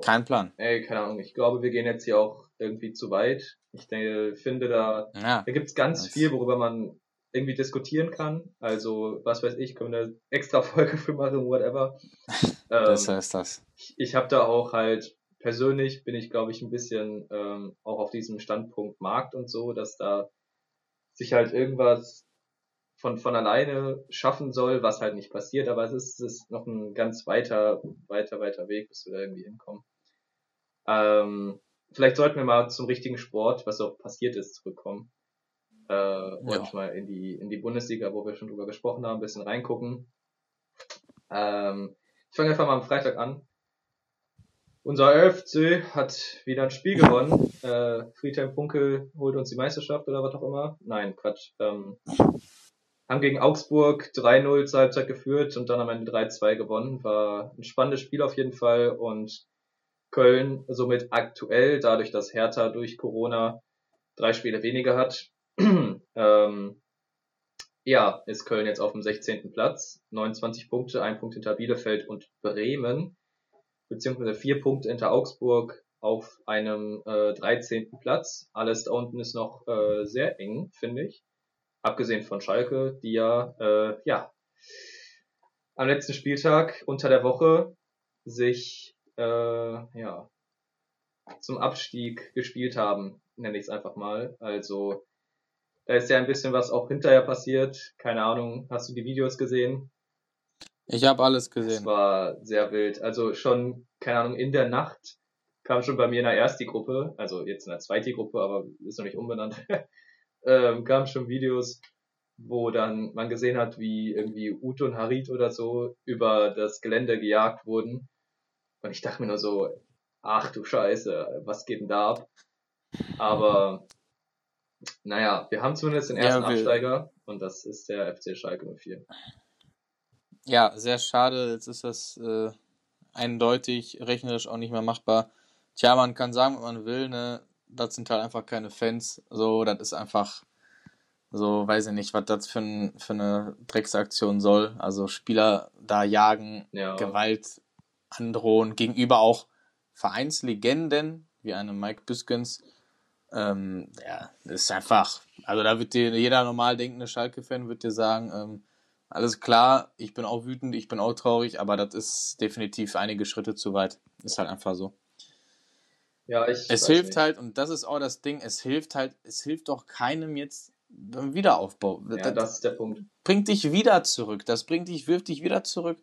kein Plan. Ey, keine Ahnung. Ich glaube, wir gehen jetzt hier auch irgendwie zu weit. Ich denke, finde da, ja, da gibt es ganz viel, worüber man irgendwie diskutieren kann. Also, was weiß ich, können wir eine extra Folge für machen, whatever. das ähm, heißt das. Ich, ich habe da auch halt, persönlich bin ich, glaube ich, ein bisschen ähm, auch auf diesem Standpunkt Markt und so, dass da sich halt irgendwas von, von alleine schaffen soll, was halt nicht passiert, aber es ist, es ist noch ein ganz weiter, weiter, weiter Weg, bis wir da irgendwie hinkommen. Ähm, vielleicht sollten wir mal zum richtigen Sport, was auch passiert ist, zurückkommen. Äh, ja. und mal in die, in die Bundesliga, wo wir schon drüber gesprochen haben, ein bisschen reingucken. Ähm, ich fange einfach mal am Freitag an. Unser RFC hat wieder ein Spiel gewonnen. Äh, Friedhelm Funkel holt uns die Meisterschaft oder was auch immer. Nein, Quatsch. Ähm, haben gegen Augsburg 3-0 zur Halbzeit geführt und dann am Ende 3-2 gewonnen. War ein spannendes Spiel auf jeden Fall und Köln somit aktuell, dadurch, dass Hertha durch Corona drei Spiele weniger hat, ähm, ja, ist Köln jetzt auf dem 16. Platz, 29 Punkte, ein Punkt hinter Bielefeld und Bremen, beziehungsweise vier Punkte hinter Augsburg auf einem äh, 13. Platz. Alles da unten ist noch äh, sehr eng, finde ich. Abgesehen von Schalke, die ja, äh, ja, am letzten Spieltag unter der Woche sich äh, ja, zum Abstieg gespielt haben, nenne ich es einfach mal. Also da ist ja ein bisschen was auch hinterher passiert. Keine Ahnung, hast du die Videos gesehen? Ich habe alles gesehen. Das war sehr wild. Also schon, keine Ahnung, in der Nacht kam schon bei mir in der ersten Gruppe, also jetzt in der zweiten Gruppe, aber ist noch nicht umbenannt, ähm, kamen schon Videos, wo dann man gesehen hat, wie irgendwie Ute und Harit oder so über das Gelände gejagt wurden und ich dachte mir nur so, ach du Scheiße, was geht denn da ab? Aber naja, wir haben zumindest den ersten ja, Absteiger und das ist der FC Schalke 04. Ja, sehr schade. Jetzt ist das äh, eindeutig rechnerisch auch nicht mehr machbar. Tja, man kann sagen, was man will, ne? Das sind halt einfach keine Fans. So, das ist einfach so, weiß ich nicht, was das für, ein, für eine Drecksaktion soll. Also Spieler da jagen, ja. Gewalt androhen gegenüber auch Vereinslegenden wie einem Mike Biskens. Ähm, ja, das ist einfach, also da wird dir jeder normal denkende Schalke-Fan wird dir sagen, ähm, alles klar, ich bin auch wütend, ich bin auch traurig, aber das ist definitiv einige Schritte zu weit. Ist halt einfach so. Ja, ich. Es hilft nicht. halt, und das ist auch das Ding, es hilft halt, es hilft doch keinem jetzt beim Wiederaufbau. Ja, das, das ist der Punkt. Bringt dich wieder zurück. Das bringt dich, wirft dich wieder zurück.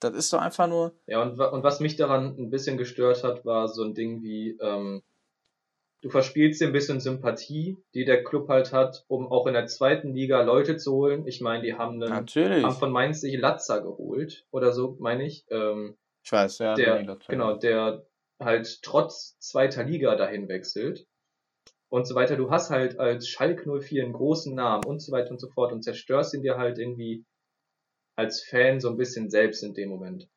Das ist doch einfach nur. Ja, und, und was mich daran ein bisschen gestört hat, war so ein Ding wie, ähm, du verspielst dir ein bisschen Sympathie, die der Club halt hat, um auch in der zweiten Liga Leute zu holen. Ich meine, die haben, einen, Natürlich. haben von Mainz sich Latza geholt oder so, meine ich. Ähm, ich weiß, ja. Der, genau, der halt trotz zweiter Liga dahin wechselt und so weiter. Du hast halt als Schalk 04 einen großen Namen und so weiter und so fort und zerstörst ihn dir halt irgendwie als Fan so ein bisschen selbst in dem Moment.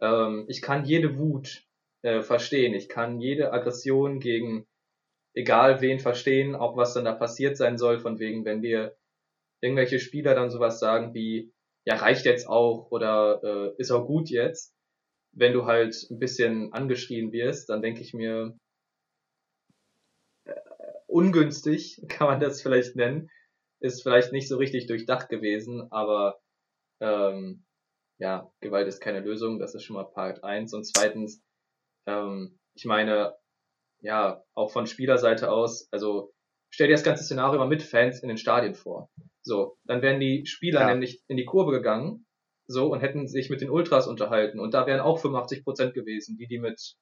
Ähm, ich kann jede Wut äh, verstehen, ich kann jede Aggression gegen egal wen verstehen, auch was dann da passiert sein soll, von wegen, wenn dir irgendwelche Spieler dann sowas sagen wie, ja, reicht jetzt auch oder äh, ist auch gut jetzt, wenn du halt ein bisschen angeschrien wirst, dann denke ich mir, äh, ungünstig kann man das vielleicht nennen, ist vielleicht nicht so richtig durchdacht gewesen, aber ähm, ja, Gewalt ist keine Lösung, das ist schon mal Part eins. Und zweitens, ähm, ich meine, ja, auch von Spielerseite aus, also stell dir das ganze Szenario mal mit Fans in den Stadien vor. So, dann wären die Spieler ja. nämlich in die Kurve gegangen, so, und hätten sich mit den Ultras unterhalten. Und da wären auch 85 Prozent gewesen, die die mit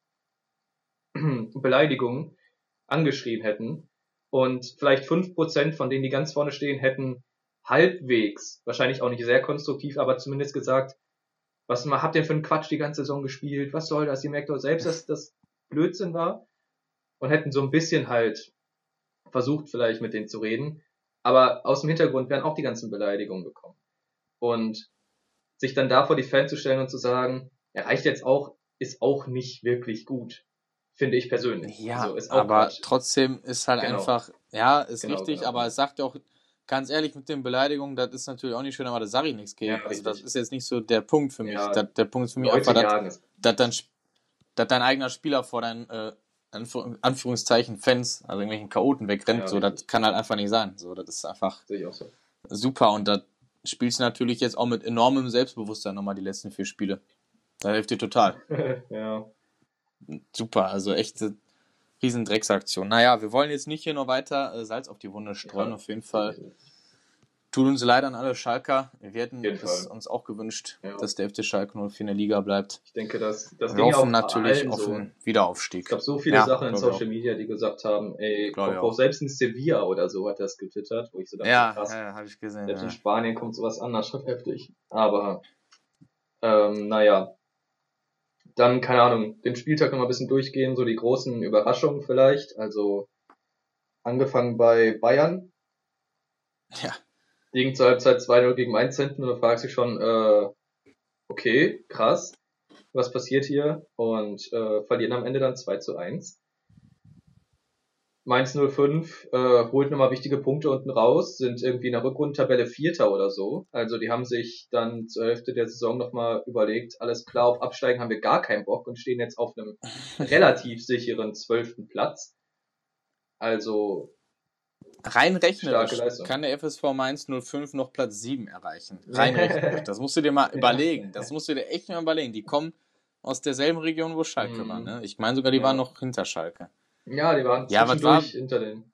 Beleidigungen angeschrien hätten. Und vielleicht fünf Prozent von denen, die ganz vorne stehen, hätten halbwegs, wahrscheinlich auch nicht sehr konstruktiv, aber zumindest gesagt, was habt ihr für einen Quatsch die ganze Saison gespielt? Was soll das? Ihr merkt doch selbst, dass das Blödsinn war. Und hätten so ein bisschen halt versucht, vielleicht mit denen zu reden. Aber aus dem Hintergrund wären auch die ganzen Beleidigungen gekommen. Und sich dann da vor die Fans zu stellen und zu sagen, er reicht jetzt auch, ist auch nicht wirklich gut. Finde ich persönlich. Ja, also aber Quatsch. trotzdem ist halt genau. einfach, ja, ist genau, richtig, genau. aber es sagt auch, ganz ehrlich, mit den Beleidigungen, das ist natürlich auch nicht schön, aber das sage ich nichts gegen. Ja, also das ist jetzt nicht so der Punkt für mich. Ja, das, der Punkt ist für mich einfach, dass, dass, dein, dass dein eigener Spieler vor deinen äh, Anführungszeichen Fans, also irgendwelchen Chaoten wegrennt, ja, so, das kann halt einfach nicht sein. So, das ist einfach so. super und da spielst du natürlich jetzt auch mit enormem Selbstbewusstsein nochmal die letzten vier Spiele. Da hilft dir total. ja. Super, also echte riesen Drecksaktion. Naja, wir wollen jetzt nicht hier noch weiter äh, Salz auf die Wunde streuen, ja, auf jeden Fall. Tut uns leid an alle Schalker. Wir hätten uns auch gewünscht, ja. dass der FC Schalke 04 in der Liga bleibt. Ich denke, dass das wir hoffen natürlich auf so. einen Wiederaufstieg. Es gab so viele ja, Sachen in Social Media, die gesagt haben, ey, auch, auch, selbst in Sevilla oder so hat das getwittert, wo ich so dachte, ja, krass. Ja, habe ich gesehen. Selbst in Spanien kommt sowas anders schon heftig. Aber ähm, naja, dann, keine Ahnung, den Spieltag nochmal ein bisschen durchgehen, so die großen Überraschungen vielleicht. Also angefangen bei Bayern. Ja liegen zur Halbzeit 2-0 gegen Mainz hinten und du fragst dich schon, äh, okay, krass, was passiert hier? Und äh, verlieren am Ende dann 2 zu 1. Mainz 05 äh, holt nochmal wichtige Punkte unten raus, sind irgendwie in der Rückrundentabelle Vierter oder so. Also die haben sich dann zur Hälfte der Saison nochmal überlegt, alles klar, auf Absteigen haben wir gar keinen Bock und stehen jetzt auf einem relativ sicheren zwölften Platz. Also Rein rechnerisch kann der FSV Mainz 05 noch Platz 7 erreichen. Rein rechnerisch. Das musst du dir mal überlegen. Das musst du dir echt mal überlegen. Die kommen aus derselben Region, wo Schalke mhm. war. Ne? Ich meine sogar, die ja. waren noch hinter Schalke. Ja, die waren ja, was war, hinter denen.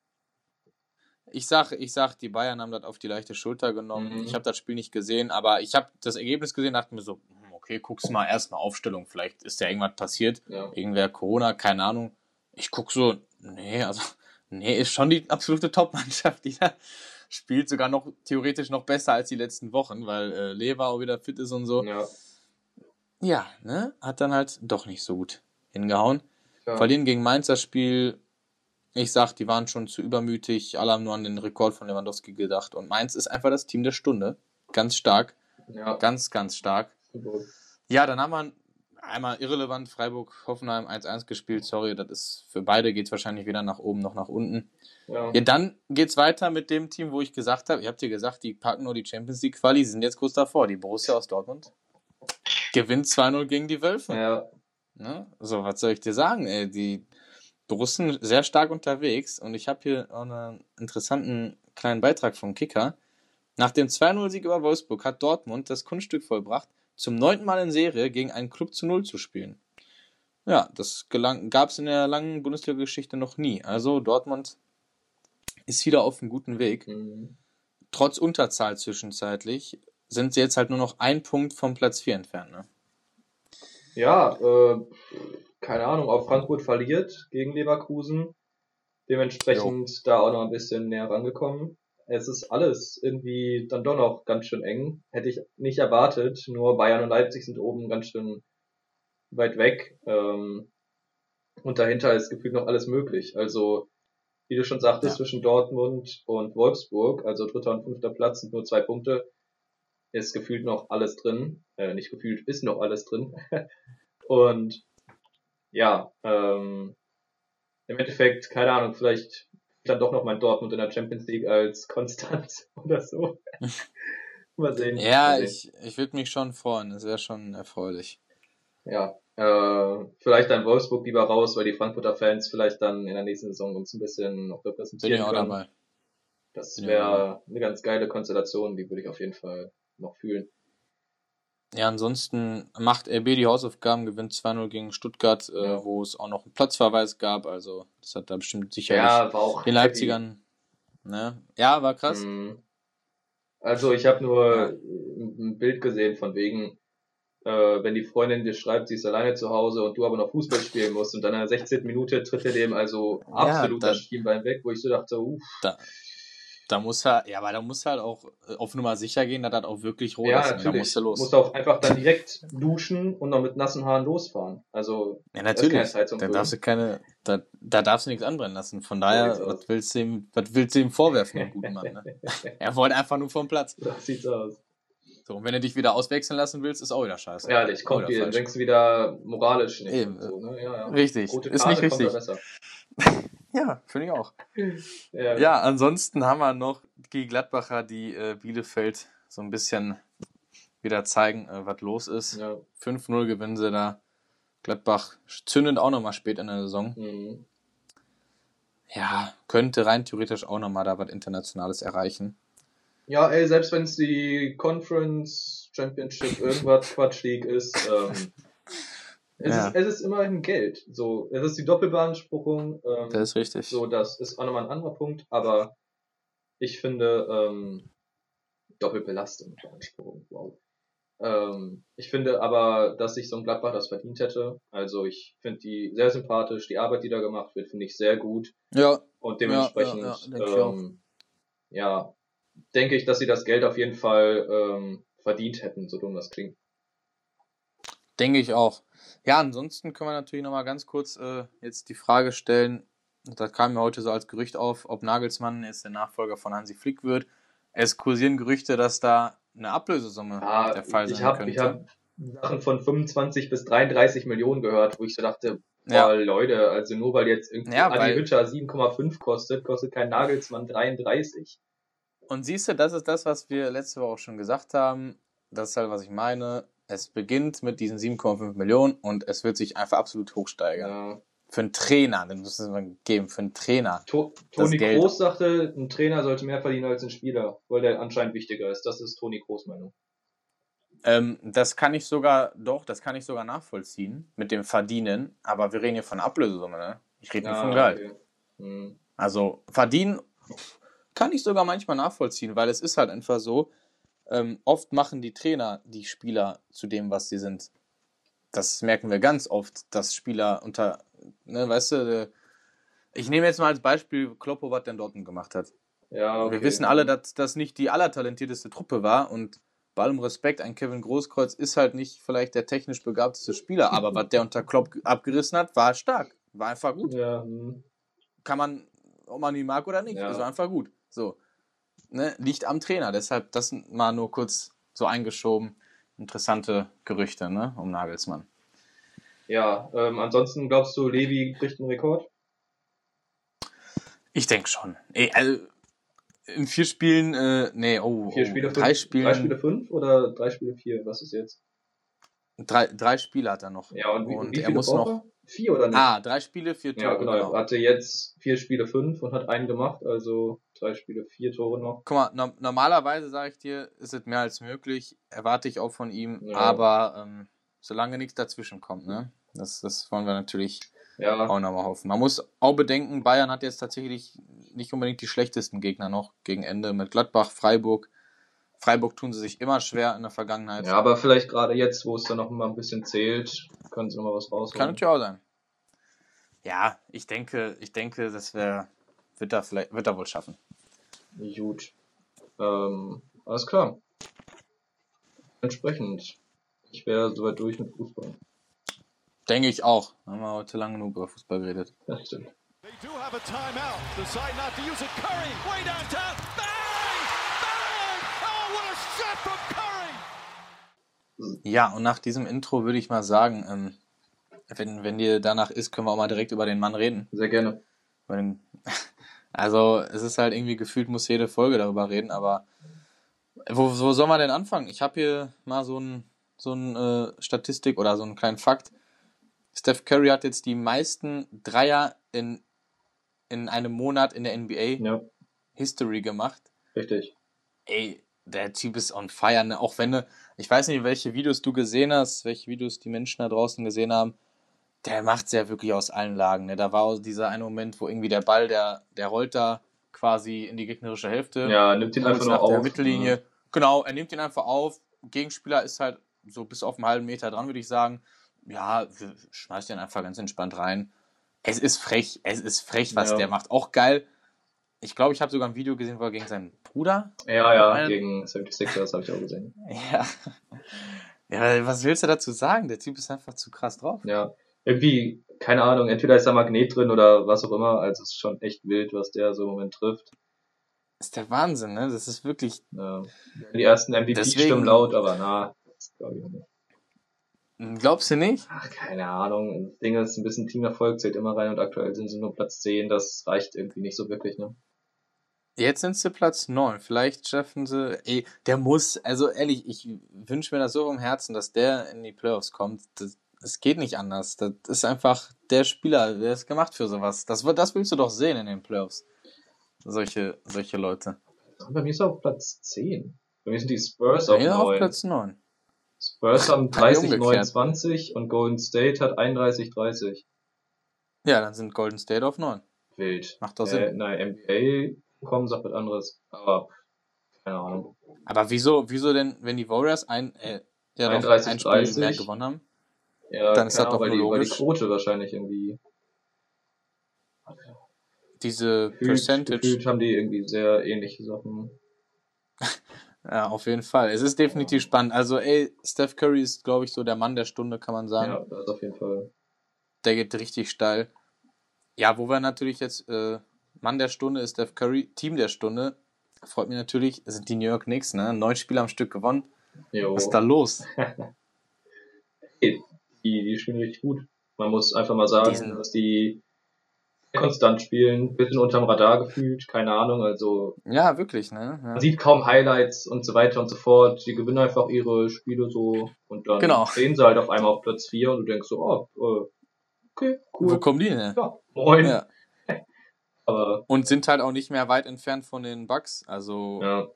Ich sag, ich sag, die Bayern haben das auf die leichte Schulter genommen. Mhm. Ich habe das Spiel nicht gesehen, aber ich habe das Ergebnis gesehen, dachte mir so, hm, okay, guck's mal erstmal Aufstellung, vielleicht ist da irgendwas passiert. Ja. Irgendwer Corona, keine Ahnung. Ich guck so, nee, also Nee, ist schon die absolute Top-Mannschaft, die da spielt, sogar noch theoretisch noch besser als die letzten Wochen, weil äh, Lever auch wieder fit ist und so. Ja. Ja, ne? Hat dann halt doch nicht so gut hingehauen. Ja. Verlieren gegen Mainz das Spiel, ich sag, die waren schon zu übermütig, alle haben nur an den Rekord von Lewandowski gedacht und Mainz ist einfach das Team der Stunde. Ganz stark. Ja. Ganz, ganz stark. Ja, dann haben wir einmal irrelevant, Freiburg-Hoffenheim 1-1 gespielt, sorry, das ist für beide geht es wahrscheinlich weder nach oben noch nach unten. Ja. ja, dann geht's weiter mit dem Team, wo ich gesagt habe, ihr habt ja gesagt, die packen nur die Champions League Quali, sind jetzt kurz davor, die Borussia aus Dortmund gewinnt 2-0 gegen die Wölfe. Ja. Ne? So, was soll ich dir sagen, ey, die Borussen sehr stark unterwegs und ich habe hier auch einen interessanten kleinen Beitrag vom Kicker. Nach dem 2-0-Sieg über Wolfsburg hat Dortmund das Kunststück vollbracht, zum neunten Mal in Serie gegen einen Club zu Null zu spielen. Ja, das gab es in der langen Bundesliga-Geschichte noch nie. Also Dortmund ist wieder auf einem guten Weg. Mhm. Trotz Unterzahl zwischenzeitlich sind sie jetzt halt nur noch ein Punkt vom Platz 4 entfernt. Ne? Ja, äh, keine Ahnung, auch Frankfurt verliert gegen Leverkusen. Dementsprechend jo. da auch noch ein bisschen näher rangekommen es ist alles irgendwie dann doch noch ganz schön eng. Hätte ich nicht erwartet. Nur Bayern und Leipzig sind oben ganz schön weit weg. Ähm, und dahinter ist gefühlt noch alles möglich. Also, wie du schon sagtest, ja. zwischen Dortmund und Wolfsburg, also dritter und fünfter Platz sind nur zwei Punkte, ist gefühlt noch alles drin. Äh, nicht gefühlt, ist noch alles drin. und ja, ähm, im Endeffekt, keine Ahnung, vielleicht dann doch noch mein Dortmund in der Champions League als konstant oder so. mal sehen. Ja, mal sehen. ich, ich würde mich schon freuen. Das wäre schon erfreulich. Ja, äh, vielleicht dann Wolfsburg lieber raus, weil die Frankfurter Fans vielleicht dann in der nächsten Saison uns ein bisschen noch repräsentieren Bin ich auch können. dabei. Das wäre eine ganz geile Konstellation, die würde ich auf jeden Fall noch fühlen. Ja, ansonsten macht RB die Hausaufgaben, gewinnt 2-0 gegen Stuttgart, äh, ja. äh, wo es auch noch einen Platzverweis gab. Also, das hat da bestimmt sicherlich ja, war auch den Leipzigern. Ne? Ja, war krass. Mhm. Also, ich habe nur ein Bild gesehen von wegen, äh, wenn die Freundin dir schreibt, sie ist alleine zu Hause und du aber noch Fußball spielen musst und dann in der 16. Minute tritt er dem also absolut ja, das Schienbein weg, wo ich so dachte, uff. Da, da muss er, ja, aber da muss halt auch äh, auf Nummer sicher gehen, dass das auch wirklich roh ja, ist. Da muss er los. Muss auch einfach dann direkt duschen und noch mit nassen Haaren losfahren. Also, ja, natürlich. Da darfst du keine, da, da darfst du nichts anbrennen lassen. Von daher, was willst du ihm, was willst du ihm vorwerfen, den guten Mann, ne? er wollte einfach nur vom Platz. Das sieht's aus. So, und wenn du dich wieder auswechseln lassen willst, ist auch wieder scheiße. Ehrlich, kommt wieder, dann denkst du wieder moralisch nicht. Eben. So, ne? ja, ja. Richtig. ist nicht richtig. Ja, finde ich auch. ja. ja, ansonsten haben wir noch die Gladbacher, die äh, Bielefeld so ein bisschen wieder zeigen, äh, was los ist. Ja. 5-0 gewinnen sie da. Gladbach zündet auch nochmal spät in der Saison. Mhm. Ja, könnte rein theoretisch auch nochmal da was Internationales erreichen. Ja, ey, selbst wenn es die Conference Championship irgendwas Quatsch League ist, ähm, es, ja. ist, es ist immerhin Geld. So, es ist die Doppelbeanspruchung. Ähm, das ist richtig. So, das ist auch nochmal ein anderer Punkt, aber ich finde, ähm, Doppelbelastung, Beanspruchung, wow. Ähm, ich finde aber, dass sich so ein Gladbach das verdient hätte. Also ich finde die sehr sympathisch, die Arbeit, die da gemacht wird, finde ich sehr gut. Ja. Und dementsprechend, ja, ja, ja, ähm, ja, denke ich, dass sie das Geld auf jeden Fall ähm, verdient hätten, so dumm das klingt. Denke ich auch. Ja, ansonsten können wir natürlich nochmal ganz kurz äh, jetzt die Frage stellen, das kam mir heute so als Gerücht auf, ob Nagelsmann jetzt der Nachfolger von Hansi Flick wird. Es kursieren Gerüchte, dass da eine Ablösesumme ja, der Fall sein ich hab, könnte. Ich habe Sachen von 25 bis 33 Millionen gehört, wo ich so dachte, boah, ja. Leute, also nur weil jetzt irgendwie ja, Adi Hütter 7,5 kostet, kostet kein Nagelsmann 33. Und siehst du, das ist das, was wir letzte Woche auch schon gesagt haben. Das ist halt, was ich meine. Es beginnt mit diesen 7,5 Millionen und es wird sich einfach absolut hochsteigern. Ja. Für einen Trainer, den muss es mal geben, für einen Trainer. To Toni Groß sagte, ein Trainer sollte mehr verdienen als ein Spieler, weil der anscheinend wichtiger ist. Das ist Toni Groß Meinung. Ähm, das kann ich sogar, doch, das kann ich sogar nachvollziehen mit dem Verdienen, aber wir reden hier von Ablösesumme, ne? Ich rede nicht ah, von Gehalt. Okay. Hm. Also verdienen kann ich sogar manchmal nachvollziehen, weil es ist halt einfach so, ähm, oft machen die Trainer die Spieler zu dem, was sie sind. Das merken wir ganz oft, dass Spieler unter, ne, weißt du, ich nehme jetzt mal als Beispiel Kloppo, was der in Dortmund gemacht hat. Ja, okay. Wir wissen alle, dass das nicht die allertalentierteste Truppe war und bei allem Respekt, ein Kevin Großkreuz ist halt nicht vielleicht der technisch begabteste Spieler, aber was der unter Klopp abgerissen hat, war stark. War einfach gut. Ja. Hm. Kann man, ob man ihn mag oder nicht, ja. ist einfach gut. So ne, liegt am Trainer. Deshalb das mal nur kurz so eingeschoben. Interessante Gerüchte ne, um Nagelsmann. Ja, ähm, ansonsten glaubst du, Levi kriegt einen Rekord? Ich denke schon. Ey, also, in vier Spielen, äh, nee, oh, vier Spiele, oh, drei fünf, Spielen. Drei Spiele fünf oder drei Spiele vier? Was ist jetzt? Drei, drei Spiele hat er noch. Ja, und, wie, und wie er muss noch. Vier oder nicht? Ah, drei Spiele, vier Tore. Ja, genau. genau. Hatte jetzt vier Spiele fünf und hat einen gemacht, also drei Spiele, vier Tore noch. Guck mal, no normalerweise sage ich dir, ist es mehr als möglich, erwarte ich auch von ihm, ja. aber ähm, solange nichts dazwischen kommt, ne? Das, das wollen wir natürlich ja. auch nochmal hoffen. Man muss auch bedenken, Bayern hat jetzt tatsächlich nicht unbedingt die schlechtesten Gegner noch gegen Ende mit Gladbach, Freiburg. Freiburg tun sie sich immer schwer in der Vergangenheit. Ja, aber vielleicht gerade jetzt, wo es dann noch mal ein bisschen zählt, können sie noch mal was rausholen. Kann natürlich auch sein. Ja, ich denke, ich denke, das wär, wird er vielleicht, wird er wohl schaffen. Gut. Ähm, alles klar. Entsprechend, ich wäre soweit durch mit Fußball. Denke ich auch. Haben wir heute lange genug über Fußball geredet. Das stimmt. They do have a timeout. Decide not to use it. Curry, way downtown. Ja, und nach diesem Intro würde ich mal sagen, ähm, wenn, wenn dir danach ist, können wir auch mal direkt über den Mann reden. Sehr gerne. Also, es ist halt irgendwie gefühlt, muss jede Folge darüber reden, aber wo, wo soll man denn anfangen? Ich habe hier mal so ein, so ein äh, Statistik oder so einen kleinen Fakt. Steph Curry hat jetzt die meisten Dreier in, in einem Monat in der NBA Ja, History gemacht. richtig. Ey, der Typ ist on fire, ne? Auch wenn du, ich weiß nicht, welche Videos du gesehen hast, welche Videos die Menschen da draußen gesehen haben. Der macht's ja wirklich aus allen Lagen, ne? Da war dieser eine Moment, wo irgendwie der Ball, der, der rollt da quasi in die gegnerische Hälfte. Ja, nimmt ihn einfach nur nach der auf. Mittellinie. Genau, er nimmt ihn einfach auf. Gegenspieler ist halt so bis auf einen halben Meter dran, würde ich sagen. Ja, schmeißt ihn einfach ganz entspannt rein. Es ist frech, es ist frech, was Ja. der macht. Auch geil. Ich glaube, ich habe sogar ein Video gesehen, wo er gegen seinen Bruder. Ja, ja, Ein- gegen 76ers habe ich auch gesehen. Ja. Ja, was willst du dazu sagen? Der Typ ist einfach zu krass drauf. Ja, irgendwie, keine Ahnung, entweder ist da Magnet drin oder was auch immer. Also es ist schon echt wild, was der so im Moment trifft. ist der Wahnsinn, ne? Das ist wirklich. Ja. Die ersten MVP Deswegen- stimmen laut, aber na, das glaube ich nicht. Glaubst du nicht? Ach, keine Ahnung. Das Ding ist, ein bisschen Teamerfolg zählt immer rein und aktuell sind sie nur Platz 10. Das reicht irgendwie nicht so wirklich, ne? Jetzt sind sie Platz 9. Vielleicht schaffen sie. Ey, der muss, also ehrlich, ich wünsche mir das so vom Herzen, dass der in die Playoffs kommt. Das, es geht nicht anders. Das ist einfach der Spieler, der ist gemacht für sowas. Das, das willst du doch sehen in den Playoffs. Solche, solche Leute. Bei mir ist er auf Platz 10. Bei mir sind die Spurs auf Ja, auf 9. Platz 9. Spurs haben Bei mir 30, umgekehrt. 29 und Golden State hat 31, 30. Ja, dann sind Golden State auf 9. Wild. Macht doch Äh, Sinn. nein, NBA kommen, sagt was anderes. Aber, keine Ahnung. Aber wieso, wieso denn, wenn die Warriors ein, äh, ja, doch 31, ein Spiel 30. mehr gewonnen haben? Ja, Dann ist das doch nur die, weil die logisch. Quote wahrscheinlich irgendwie. Diese Gefühlt, Percentage. gefühlt haben die irgendwie sehr ähnliche Sachen. Ja, auf jeden Fall. Es ist definitiv spannend. Also, ey, Steph Curry ist, glaube ich, so der Mann der Stunde, kann man sagen. Ja, das auf jeden Fall. Der geht richtig steil. Ja, wo wir natürlich jetzt, äh, Mann der Stunde ist Steph Curry, Team der Stunde. Freut mich natürlich, sind die New York Knicks, ne? Neun Spiele am Stück gewonnen. Jo. Was ist da los? die, die spielen richtig gut. Man muss einfach mal sagen, Diesen- dass die konstant spielen, bisschen unterm Radar gefühlt, keine Ahnung, also Ja, wirklich, ne? Ja. man sieht kaum Highlights und so weiter und so fort. Die gewinnen einfach ihre Spiele so und dann Genau. stehen sie halt auf einmal auf Platz 4 und du denkst so, oh, äh, okay, Wo cool, kommen die denn? her? ja, moin. Ja. Aber Und sind halt auch nicht mehr weit entfernt von den Bucks. Also, ja,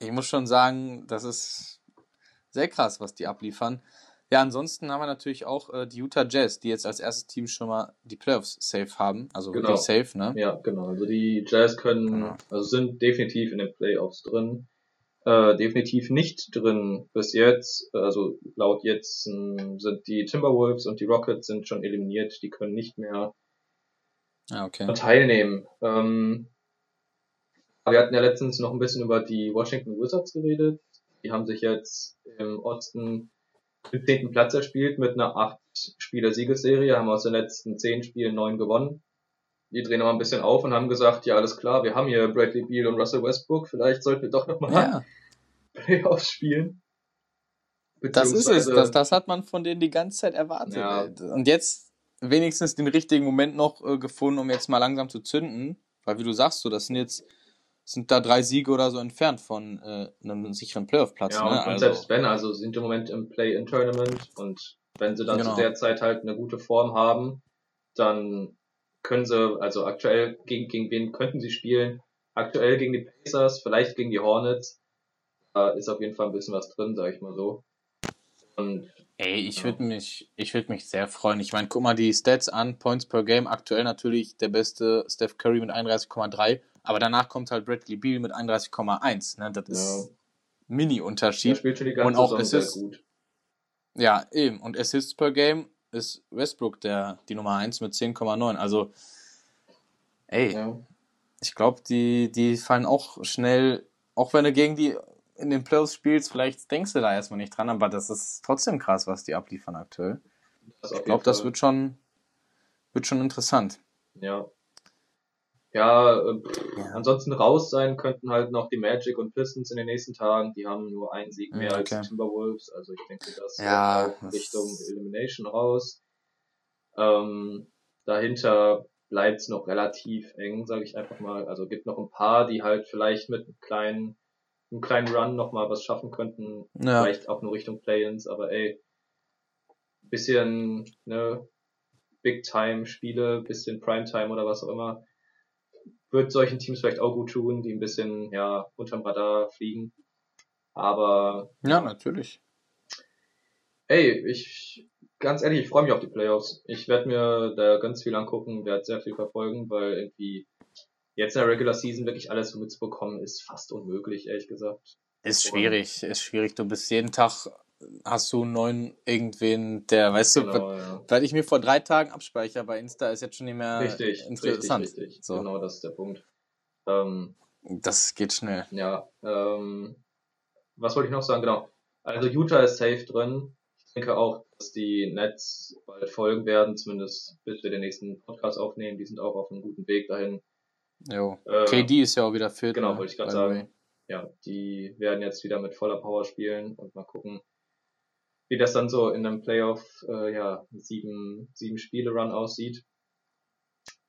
ich muss schon sagen, das ist sehr krass, was die abliefern. Ja, ansonsten haben wir natürlich auch äh, die Utah Jazz, die jetzt als erstes Team schon mal die Playoffs safe haben. Also Genau. wirklich safe, ne? ja, genau. Also die Jazz können, Genau. also sind definitiv in den Playoffs drin. Äh, definitiv nicht drin bis jetzt. Also laut jetzt ähm, sind die Timberwolves und die Rockets sind schon eliminiert. Die können nicht mehr okay. teilnehmen. Ähm, wir hatten ja letztens noch ein bisschen über die Washington Wizards geredet. Die haben sich jetzt im Osten den zehnten Platz erspielt mit einer acht Spieler Siegesserie, haben aus den letzten zehn Spielen neun gewonnen. Die drehen aber ein bisschen auf und haben gesagt, ja alles klar, wir haben hier Bradley Beal und Russell Westbrook, vielleicht sollten wir doch nochmal Ja, Playoffs spielen. das ist es. Das, das hat man von denen die ganze Zeit erwartet. Ja. Und jetzt wenigstens den richtigen Moment noch äh, gefunden, um jetzt mal langsam zu zünden. Weil wie du sagst, so, das sind jetzt sind da drei Siege oder so entfernt von äh, einem sicheren Playoff-Platz. Ja, ne? und, also, selbst wenn, also sind im Moment im Play-In-Tournament und wenn sie dann Genau. zu der Zeit halt eine gute Form haben, dann können sie, also aktuell gegen, gegen wen könnten sie spielen? Aktuell gegen die Pacers, vielleicht gegen die Hornets. Da ist auf jeden Fall ein bisschen was drin, sag ich mal so. Und Ey, ich würde mich, ich würde mich sehr freuen. Ich meine, guck mal die Stats an, Points per Game. Aktuell natürlich der beste Steph Curry mit 31,3, aber danach kommt halt Bradley Beal mit 31,1. Ne? Das ist ja, Mini-Unterschied. spielt schon die ganze Und auch Assists. gut. Ja, eben. Und Assists per Game ist Westbrook der die Nummer 1 mit 10,9. Also, ey, Ja. ich glaube, die, die fallen auch schnell, auch wenn du gegen die in den Playoffs spielst, vielleicht denkst du da erstmal nicht dran, aber das ist trotzdem krass, was die abliefern aktuell. Ich glaube, das wird schon, wird schon interessant. Ja. Ja, äh, Ja. ansonsten raus sein könnten halt noch die Magic und Pistons in den nächsten Tagen. Die haben nur einen Sieg mehr als okay. die Timberwolves. Also ich denke, das Ja, geht das- Richtung Elimination raus. Ähm, dahinter bleibt es noch relativ eng, sage ich einfach mal. Also gibt noch ein paar, die halt vielleicht mit einem kleinen, einem kleinen Run noch mal was schaffen könnten. Ja. Vielleicht auch nur Richtung Play-ins, aber ey, bisschen, ne, Big-Time-Spiele, bisschen Prime-Time oder was auch immer, wird solchen Teams vielleicht auch gut tun, die ein bisschen, ja, unterm Radar fliegen. Aber. Ja, natürlich. Ey, ich, ganz ehrlich, ich freue mich auf die Playoffs. Ich werde mir da ganz viel angucken, werde sehr viel verfolgen, weil irgendwie jetzt in der Regular Season wirklich alles so mitzubekommen, ist fast unmöglich, ehrlich gesagt. Ist schwierig, ist schwierig. Du bist jeden Tag, hast du einen neuen irgendwen, der, weißt genau, du, ja. weil ich mir vor drei Tagen abspeichere bei Insta, ist jetzt schon nicht mehr richtig, interessant. Richtig, richtig. So. Genau, das ist der Punkt. Ähm, das geht schnell. Ja, ähm, was wollte ich noch sagen? Genau. Also Utah ist safe drin. Ich denke auch, dass die Nets bald folgen werden, zumindest bis wir den nächsten Podcast aufnehmen. Die sind auch auf einem guten Weg dahin. Jo. Äh, KD ist ja auch wieder fit. Genau, ne? wollte ich gerade sagen. Ja, die werden jetzt wieder mit voller Power spielen und mal gucken, wie das dann so in einem Playoff, äh, ja, sieben, sieben Spiele-Run aussieht.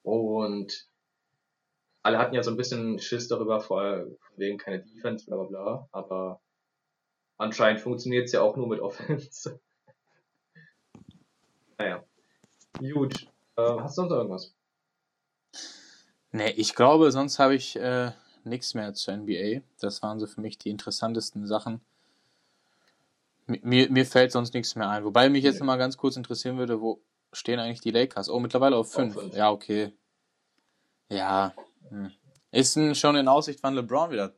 Und alle hatten ja so ein bisschen Schiss darüber, vor allem wegen keine Defense, bla bla bla, aber anscheinend funktioniert es ja auch nur mit Offense. naja. Gut. Äh, hast du sonst irgendwas? Nee, ich glaube, sonst habe ich äh, nichts mehr zur NBA. Das waren so für mich die interessantesten Sachen. Mir, mir fällt sonst nichts mehr ein. Wobei mich jetzt nee. mal ganz kurz interessieren würde, wo stehen eigentlich die Lakers? Oh, mittlerweile auf 5. Ja, okay. Ja. Hm. Ist denn schon in Aussicht, wann LeBron wieder?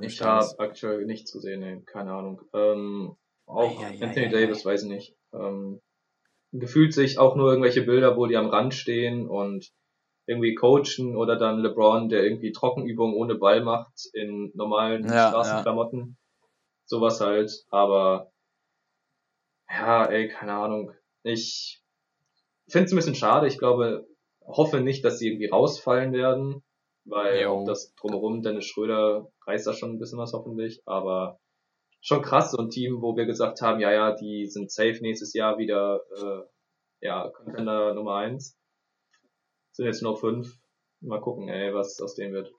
Ich habe aktuell nichts gesehen, nee, keine Ahnung. Ähm, auch ja, ja, Anthony ja, Davis, weiß ich nicht. Ähm, gefühlt sich auch nur irgendwelche Bilder, wo die am Rand stehen und irgendwie coachen oder dann LeBron, der irgendwie Trockenübungen ohne Ball macht in normalen ja, Straßenklamotten. Ja. Sowas halt. Aber ja, ey, keine Ahnung. Ich finde es ein bisschen schade. Ich glaube, hoffe nicht, dass sie irgendwie rausfallen werden, weil auch das drumherum, Dennis Schröder reißt da schon ein bisschen was hoffentlich, aber schon krass, so ein Team, wo wir gesagt haben, ja, ja, die sind safe nächstes Jahr wieder, äh, ja, Contender Nummer eins sind jetzt nur fünf. Mal gucken, ey, was aus denen wird.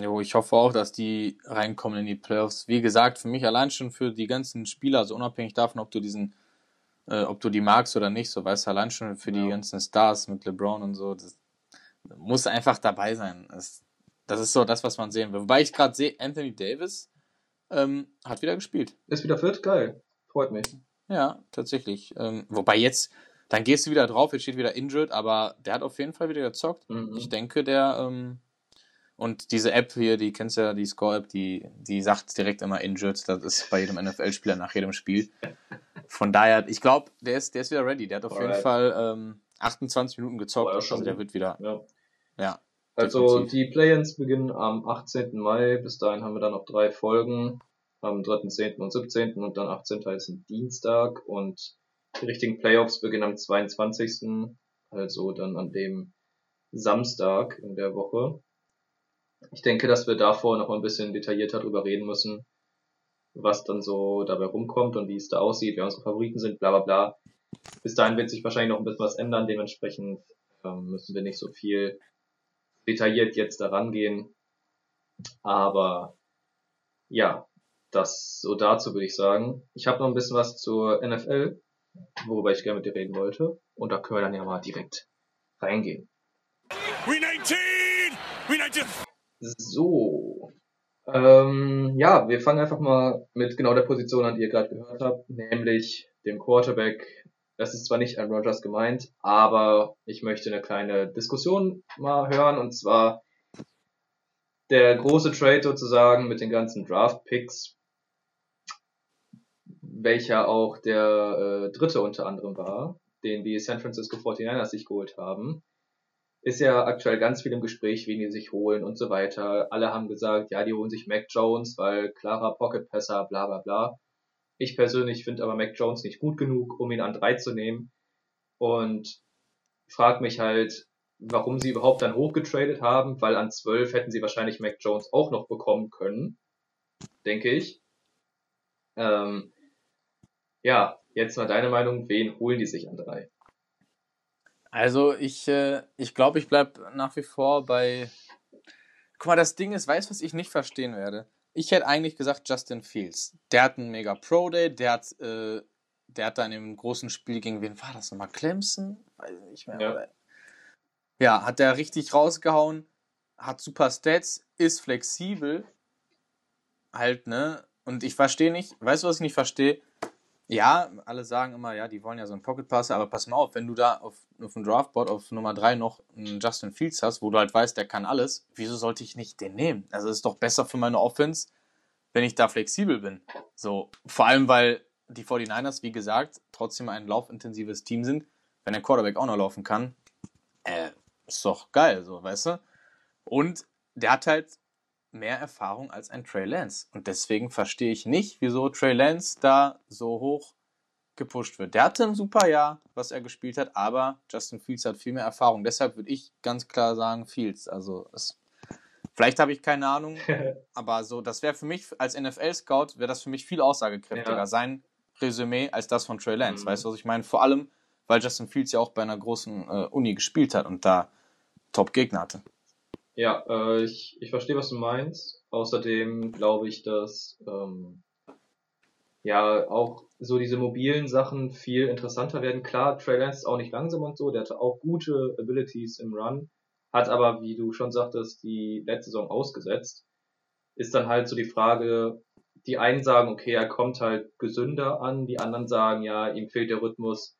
Jo, ich hoffe auch, dass die reinkommen in die Playoffs. Wie gesagt, für mich allein schon für die ganzen Spieler, also unabhängig davon, ob du diesen, äh, ob du die magst oder nicht, so weißt du, allein schon für ja. die ganzen Stars mit LeBron und so, das muss einfach dabei sein. Das, das ist so das, was man sehen will. Wobei ich gerade sehe, Anthony Davis ähm, hat wieder gespielt. Ist wieder fit? Geil. Freut mich. Ja, tatsächlich. Ähm, wobei jetzt, dann gehst du wieder drauf, jetzt steht wieder injured, aber der hat auf jeden Fall wieder gezockt. Mhm. Ich denke, der, ähm, und diese App hier, die kennst du ja, die Score-App, die, die sagt direkt immer injured. Das ist bei jedem NFL-Spieler nach jedem Spiel. Von daher, ich glaube, der ist, der ist wieder ready. Der hat auf Alright. jeden Fall ähm, 28 Minuten gezockt. also der wird wieder. Ja. ja also definitiv. die Play-ins beginnen am 18. Mai. Bis dahin haben wir dann noch drei Folgen. Am 3., und 17. und dann 18. ist ein Dienstag. Und die richtigen Playoffs beginnen am 22. Also dann an dem Samstag in der Woche. Ich denke, dass wir davor noch ein bisschen detaillierter drüber reden müssen, was dann so dabei rumkommt und wie es da aussieht, wer unsere Favoriten sind, bla bla bla. Bis dahin wird sich wahrscheinlich noch ein bisschen was ändern, dementsprechend ähm, müssen wir nicht so viel detailliert jetzt daran gehen. Aber ja, das so dazu würde ich sagen. Ich habe noch ein bisschen was zur NFL worüber ich gerne mit dir reden wollte. Und da können wir dann ja mal direkt reingehen. So. Ähm, ja, wir fangen einfach mal mit genau der Position an, die ihr gerade gehört habt, nämlich dem Quarterback. Das ist zwar nicht an Rogers gemeint, aber ich möchte eine kleine Diskussion mal hören und zwar der große Trade sozusagen mit den ganzen Draft Picks welcher auch der äh, dritte unter anderem war, den die San Francisco 49ers sich geholt haben, ist ja aktuell ganz viel im Gespräch, wen die sich holen und so weiter. Alle haben gesagt, ja, die holen sich Mac Jones, weil klarer Pocket-Passer, bla bla bla. Ich persönlich finde aber Mac Jones nicht gut genug, um ihn an drei zu nehmen. Und frag mich halt, warum sie überhaupt dann hochgetradet haben, weil an zwölf hätten sie wahrscheinlich Mac Jones auch noch bekommen können, denke ich. Ähm, ja, jetzt mal deine Meinung, wen holen die sich an drei? Also ich, äh, ich glaube, ich bleibe nach wie vor bei. Guck mal, das Ding ist, weißt du, was ich nicht verstehen werde? Ich hätte eigentlich gesagt Justin Fields. Der hat einen mega Pro Day, der hat, äh, der hat dann im großen Spiel gegen wen war das nochmal? Clemson? Weiß ich nicht mehr. Ja. ja, hat der richtig rausgehauen, hat super Stats, ist flexibel. Halt, ne? Und ich verstehe nicht, weißt du, was ich nicht verstehe? Ja, alle sagen immer, ja, die wollen ja so einen Pocket Passer, aber pass mal auf, wenn du da auf, auf dem Draftboard auf Nummer 3 noch einen Justin Fields hast, wo du halt weißt, der kann alles, wieso sollte ich nicht den nehmen? Also es ist doch besser für meine Offense, wenn ich da flexibel bin. So, vor allem, weil die 49ers, wie gesagt, trotzdem ein laufintensives Team sind. Wenn der Quarterback auch noch laufen kann, äh, ist doch geil, so, weißt du? Und der hat halt mehr Erfahrung als ein Trey Lance. Und deswegen verstehe ich nicht, wieso Trey Lance da so hoch gepusht wird. Der hatte ein super Jahr, was er gespielt hat, aber Justin Fields hat viel mehr Erfahrung. Deshalb würde ich ganz klar sagen Fields. Also es, vielleicht habe ich keine Ahnung, aber so, das wäre für mich als NFL-Scout, wäre das für mich viel aussagekräftiger, ja. sein Resümee als das von Trey Lance. Mhm. Weißt du, was ich meine? Vor allem, weil Justin Fields ja auch bei einer großen äh, Uni gespielt hat und da Top-Gegner hatte. Ja, äh, ich, ich verstehe, was du meinst. Außerdem glaube ich, dass ähm, ja auch so diese mobilen Sachen viel interessanter werden. Klar, Trey Lance ist auch nicht langsam und so, der hatte auch gute Abilities im Run, hat aber, wie du schon sagtest, die letzte Saison ausgesetzt. Ist dann halt so die Frage, die einen sagen, okay, er kommt halt gesünder an, die anderen sagen, ja, ihm fehlt der Rhythmus.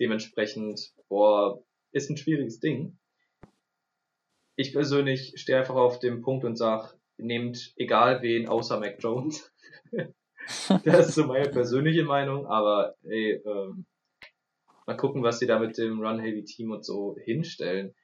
Dementsprechend, boah, ist ein schwieriges Ding ich persönlich stehe einfach auf dem Punkt und sage, nehmt egal wen außer Mac Jones. das ist so meine persönliche Meinung, aber ey, ähm, mal gucken, was sie da mit dem Run-Heavy-Team und so hinstellen.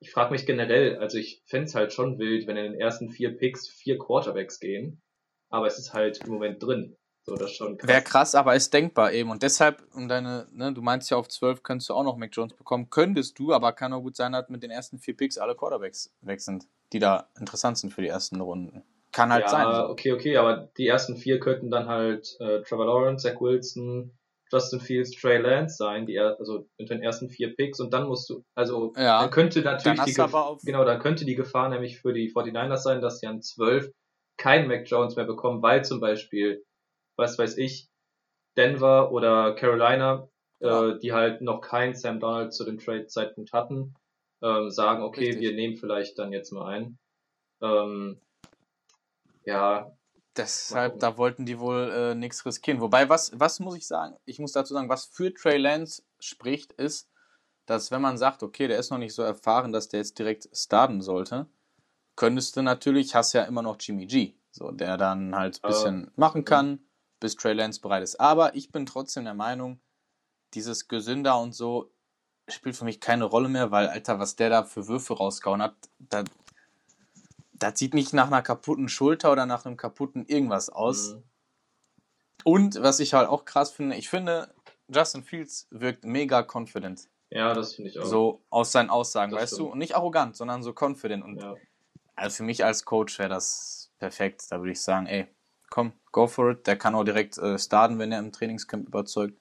Ich frage mich generell, also ich fände halt schon wild, wenn in den ersten vier Picks vier Quarterbacks gehen, aber es ist halt im Moment drin. So, das schon krass. Wäre krass, aber ist denkbar eben. Und deshalb, um deine, ne, du meinst ja auf 12 könntest du auch noch Mac Jones bekommen. Könntest du, aber kann auch gut sein, dass mit den ersten vier Picks alle Quarterbacks weg sind, die da interessant sind für die ersten Runden. Kann halt ja, sein. So. Okay, okay, aber die ersten vier könnten dann halt äh, Trevor Lawrence, Zach Wilson, Justin Fields, Trey Lance sein, die er, also mit den ersten vier Picks und dann musst du, also ja, dann könnte natürlich dann die Gefahr, genau, dann könnte die Gefahr nämlich für die 49ers sein, dass sie an 12 keinen Mac Jones mehr bekommen, weil zum Beispiel was weiß ich, Denver oder Carolina, äh, die halt noch keinen Sam Donald zu dem Trade-Zeitpunkt hatten, ähm, sagen, okay, Richtig. wir nehmen vielleicht dann jetzt mal ein. Ähm, ja. Deshalb, da wollten die wohl äh, nichts riskieren. Wobei, was, was muss ich sagen? Ich muss dazu sagen, was für Trey Lance spricht, ist, dass wenn man sagt, okay, der ist noch nicht so erfahren, dass der jetzt direkt starten sollte, könntest du natürlich, hast ja immer noch Jimmy G, so, der dann halt ein bisschen äh, machen kann bis Trey Lance bereit ist. Aber ich bin trotzdem der Meinung, dieses Gesünder und so spielt für mich keine Rolle mehr, weil, Alter, was der da für Würfe rausgehauen hat, das, das sieht nicht nach einer kaputten Schulter oder nach einem kaputten irgendwas aus. Mhm. Und was ich halt auch krass finde, ich finde, Justin Fields wirkt mega confident. Ja, das finde ich auch. So aus seinen Aussagen, das weißt stimmt. du? Und nicht arrogant, sondern so confident. Und ja. also für mich als Coach wäre das perfekt. Da würde ich sagen, ey, komm, go for it. Der kann auch direkt äh, starten, wenn er im Trainingscamp überzeugt.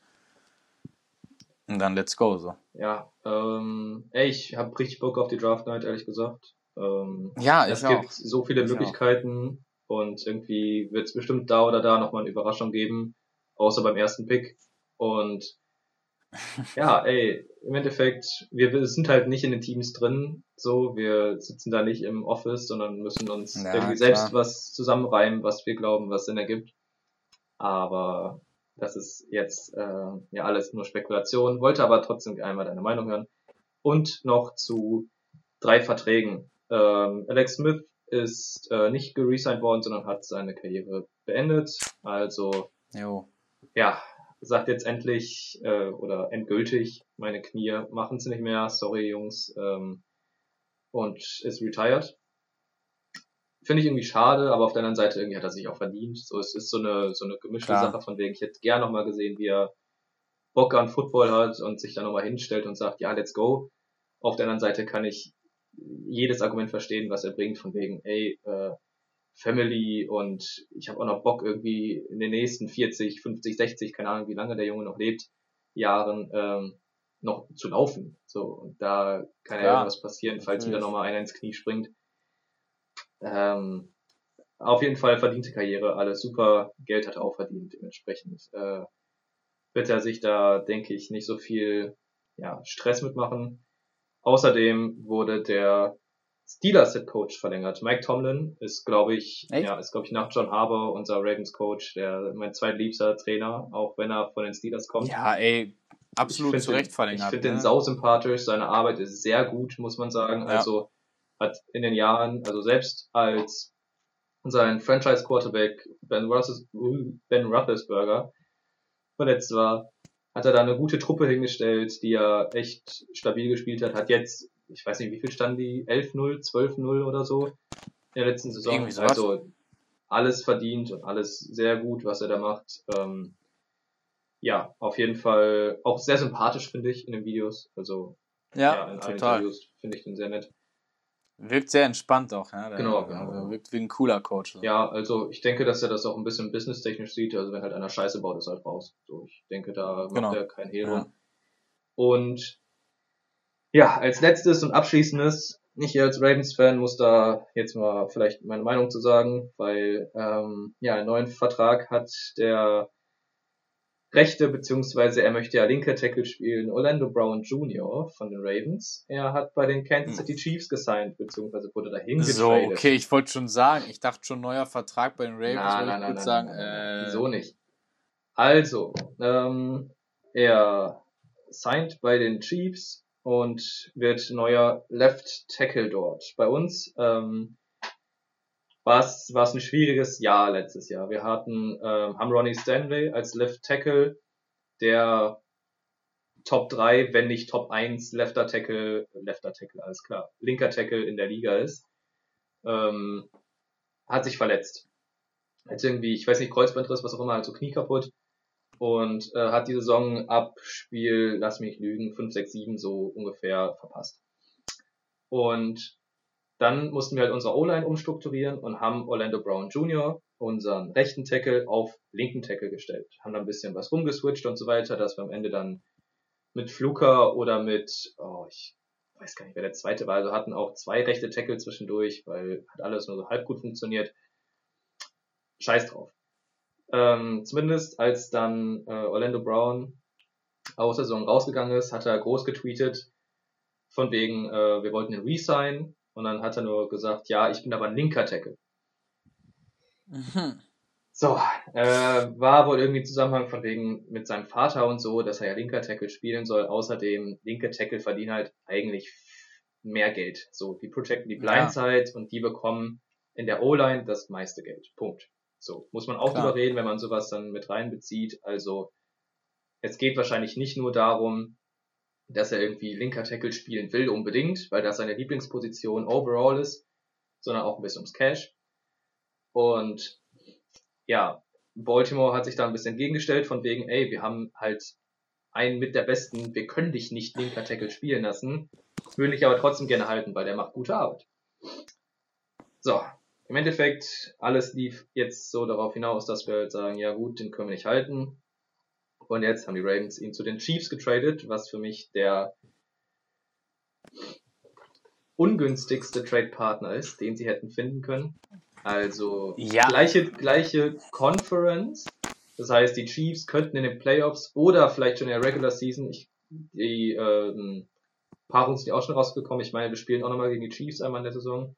Und dann let's go, so. Ja, ähm, ey, ich habe richtig Bock auf die Draft Night, ehrlich gesagt. Ähm, ja, es gibt auch. so viele ich Möglichkeiten auch. und irgendwie wird es bestimmt da oder da nochmal eine Überraschung geben, außer beim ersten Pick. Und ja, ey, im Endeffekt, wir sind halt nicht in den Teams drin, so, wir sitzen da nicht im Office, sondern müssen uns ja, irgendwie klar. selbst was zusammenreimen, was wir glauben, was Sinn ergibt. Aber das ist jetzt äh, ja alles nur Spekulation, wollte aber trotzdem einmal deine Meinung hören. Und noch zu drei Verträgen. Ähm, Alex Smith ist äh, nicht geresigned worden, sondern hat seine Karriere beendet. Also, jo. ja, sagt jetzt endlich äh, oder endgültig, meine Knie machen es nicht mehr, sorry Jungs, ähm, und ist retired. Finde ich irgendwie schade, aber auf der anderen Seite irgendwie hat er sich auch verdient. So, es ist so eine, so eine gemischte Klar. Sache von wegen, ich hätte gern nochmal gesehen, wie er Bock an Football hat und sich dann nochmal hinstellt und sagt, ja, let's go. Auf der anderen Seite kann ich jedes Argument verstehen, was er bringt, von wegen, ey, äh, Family und ich habe auch noch Bock irgendwie in den nächsten 40, 50, 60, keine Ahnung, wie lange der Junge noch lebt, Jahren, ähm, noch zu laufen. So, und da kann ja, ja was passieren, falls wieder nochmal einer ins Knie springt. Ähm, auf jeden Fall verdiente Karriere, alles super, Geld hat er auch verdient, dementsprechend äh, wird er sich da, denke ich, nicht so viel ja, Stress mitmachen. Außerdem wurde der Steelers Head Coach verlängert. Mike Tomlin ist, glaube ich, Echt? ja, ist, glaube ich, nach John Harbour unser Ravens Coach, der mein zweitliebster Trainer, auch wenn er von den Steelers kommt. Ja, ey, absolut zu Recht verlängert. Ich finde ne? den sau sympathisch, seine Arbeit ist sehr gut, muss man sagen. Ja. Also hat in den Jahren, also selbst als sein Franchise Quarterback Ben, Roethlis, ben Roethlisberger verletzt war, hat er da eine gute Truppe hingestellt, die er echt stabil gespielt hat, hat jetzt ich weiß nicht, wie viel standen die? 11-0, 12-0 oder so in der letzten Saison. Also alles verdient und alles sehr gut, was er da macht. Ähm, ja, auf jeden Fall auch sehr sympathisch, finde ich, in den Videos. Also ja, ja in total. allen Videos finde ich den sehr nett. Wirkt sehr entspannt auch, ja. Der, genau, genau. Also wirkt wie ein cooler Coach. So. Ja, also ich denke, dass er das auch ein bisschen businesstechnisch sieht. Also wenn halt einer Scheiße baut, ist halt raus. So, ich denke, da genau. macht er kein Hehl ja. Und ja, als letztes und abschließendes, ich als Ravens-Fan muss da jetzt mal vielleicht meine Meinung zu sagen, weil ähm, ja, einen neuen Vertrag hat der rechte, beziehungsweise er möchte ja linke Tackle spielen, Orlando Brown Jr. von den Ravens. Er hat bei den Kansas City Chiefs gesigned, beziehungsweise wurde dahin getradet. So, okay, ich wollte schon sagen, ich dachte schon neuer Vertrag bei den Ravens, na, na, na, ich na, sagen. Äh... Wieso nicht? Also, ähm, er signed bei den Chiefs, und wird neuer Left Tackle dort. Bei uns ähm, war es ein schwieriges Jahr letztes Jahr. Wir hatten ähm, haben Ronnie Stanley als Left Tackle, der Top 3, wenn nicht Top 1 Lefter Tackle, Lefter Tackle, alles klar, linker Tackle in der Liga ist, ähm, hat sich verletzt. Hat irgendwie, ich weiß nicht, Kreuzbandriss, was auch immer, also Knie kaputt und äh, hat die Saison ab Spiel, lass mich lügen, 5, 6, 7 so ungefähr verpasst. Und dann mussten wir halt unsere O-Line umstrukturieren und haben Orlando Brown Jr., unseren rechten Tackle, auf linken Tackle gestellt. Haben da ein bisschen was rumgeswitcht und so weiter, dass wir am Ende dann mit Fluker oder mit, oh, ich weiß gar nicht, wer der zweite war, also hatten auch zwei rechte Tackle zwischendurch, weil hat alles nur so halb gut funktioniert. Scheiß drauf. Ähm, zumindest als dann äh, Orlando Brown aus der Saison rausgegangen ist, hat er groß getweetet, von wegen, äh, wir wollten ihn resign. Und dann hat er nur gesagt, ja, ich bin aber ein linker Tackle. Mhm. So, äh, war wohl irgendwie Zusammenhang von wegen mit seinem Vater und so, dass er ja linker Tackle spielen soll. Außerdem, linke Tackle verdienen halt eigentlich mehr Geld. So, die protecten die Blindside ja. und die bekommen in der O-Line das meiste Geld. Punkt. So, muss man auch Klar. drüber reden, wenn man sowas dann mit reinbezieht. Also, es geht wahrscheinlich nicht nur darum, dass er irgendwie linker Tackle spielen will unbedingt, weil das seine Lieblingsposition overall ist, sondern auch ein bisschen ums Cash. Und ja, Baltimore hat sich da ein bisschen entgegengestellt von wegen, ey, wir haben halt einen mit der besten, wir können dich nicht linker Tackle spielen lassen, würde ich aber trotzdem gerne halten, weil der macht gute Arbeit. So, im Endeffekt, alles lief jetzt so darauf hinaus, dass wir halt sagen, ja gut, den können wir nicht halten. Und jetzt haben die Ravens ihn zu den Chiefs getradet, was für mich der ungünstigste Trade-Partner ist, den sie hätten finden können. Also ja. gleiche, gleiche Conference. Das heißt, die Chiefs könnten in den Playoffs oder vielleicht schon in der Regular Season, ich, die ähm, Paarung sind ja auch schon rausgekommen. Ich meine, wir spielen auch nochmal gegen die Chiefs einmal in der Saison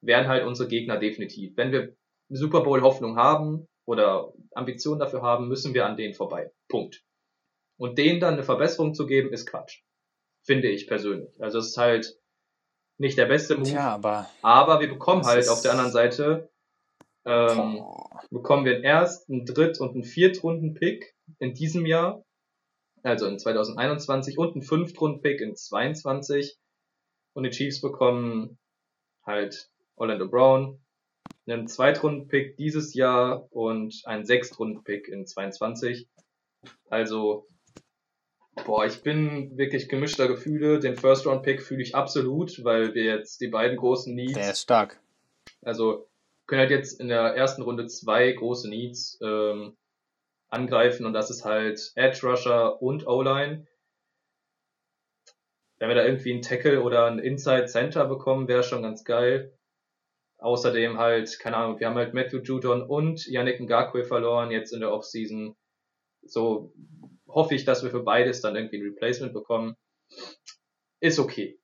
werden halt unsere Gegner definitiv. Wenn wir Super Bowl Hoffnung haben oder Ambitionen dafür haben, müssen wir an denen vorbei. Punkt. Und denen dann eine Verbesserung zu geben, ist Quatsch. Finde ich persönlich. Also es ist halt nicht der beste Move. Tja, aber, aber wir bekommen halt auf der anderen Seite ähm, bekommen wir einen ersten, Dritt- und einen Viertrunden-Pick in diesem Jahr, also in 2021 und einen Fünftrunden-Pick in 22 und die Chiefs bekommen halt Orlando Brown, einen Zweitrunden-Pick dieses Jahr und einen Sechstrunden-Pick in 22. Also, boah, ich bin wirklich gemischter Gefühle. Den First-Round-Pick fühle ich absolut, weil wir jetzt die beiden großen Needs. Der ist stark. Also, können halt jetzt in der ersten Runde zwei große Needs ähm, angreifen und das ist halt Edge Rusher und O-Line. wenn wir da irgendwie einen Tackle oder einen Inside Center bekommen, wäre schon ganz geil. Außerdem halt, keine Ahnung, wir haben halt Matthew Judon und Yannick Ngakwe verloren jetzt in der Offseason. So hoffe ich, dass wir für beides dann irgendwie ein Replacement bekommen. Ist okay.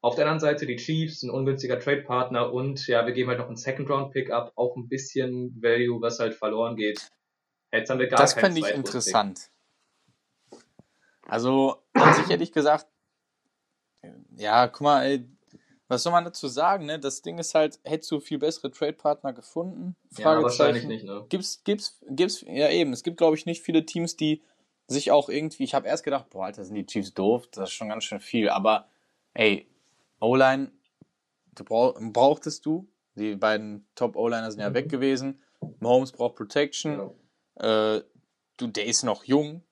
Auf der anderen Seite die Chiefs, ein ungünstiger Trade-Partner und ja, wir geben halt noch einen Second-Round-Pick ab, auch ein bisschen Value, was halt verloren geht. Jetzt haben wir gar Das fände ich interessant. Also, an sich hätte ich gesagt, ja, guck mal, ey, was soll man dazu sagen, ne? Das Ding ist halt, hättest du viel bessere Trade-Partner gefunden? Ja, wahrscheinlich nicht, ne? Gibt's, gibt's, gibt's, ja eben, es gibt, glaube ich, nicht viele Teams, die sich auch irgendwie, ich habe erst gedacht, boah, Alter, sind die Chiefs doof, das ist schon ganz schön viel, aber ey, O-Line, du brauch, brauchtest du, die beiden Top-O-Liner sind ja Mhm. weg gewesen, Mahomes braucht Protection, Ja. äh, du, der ist noch jung.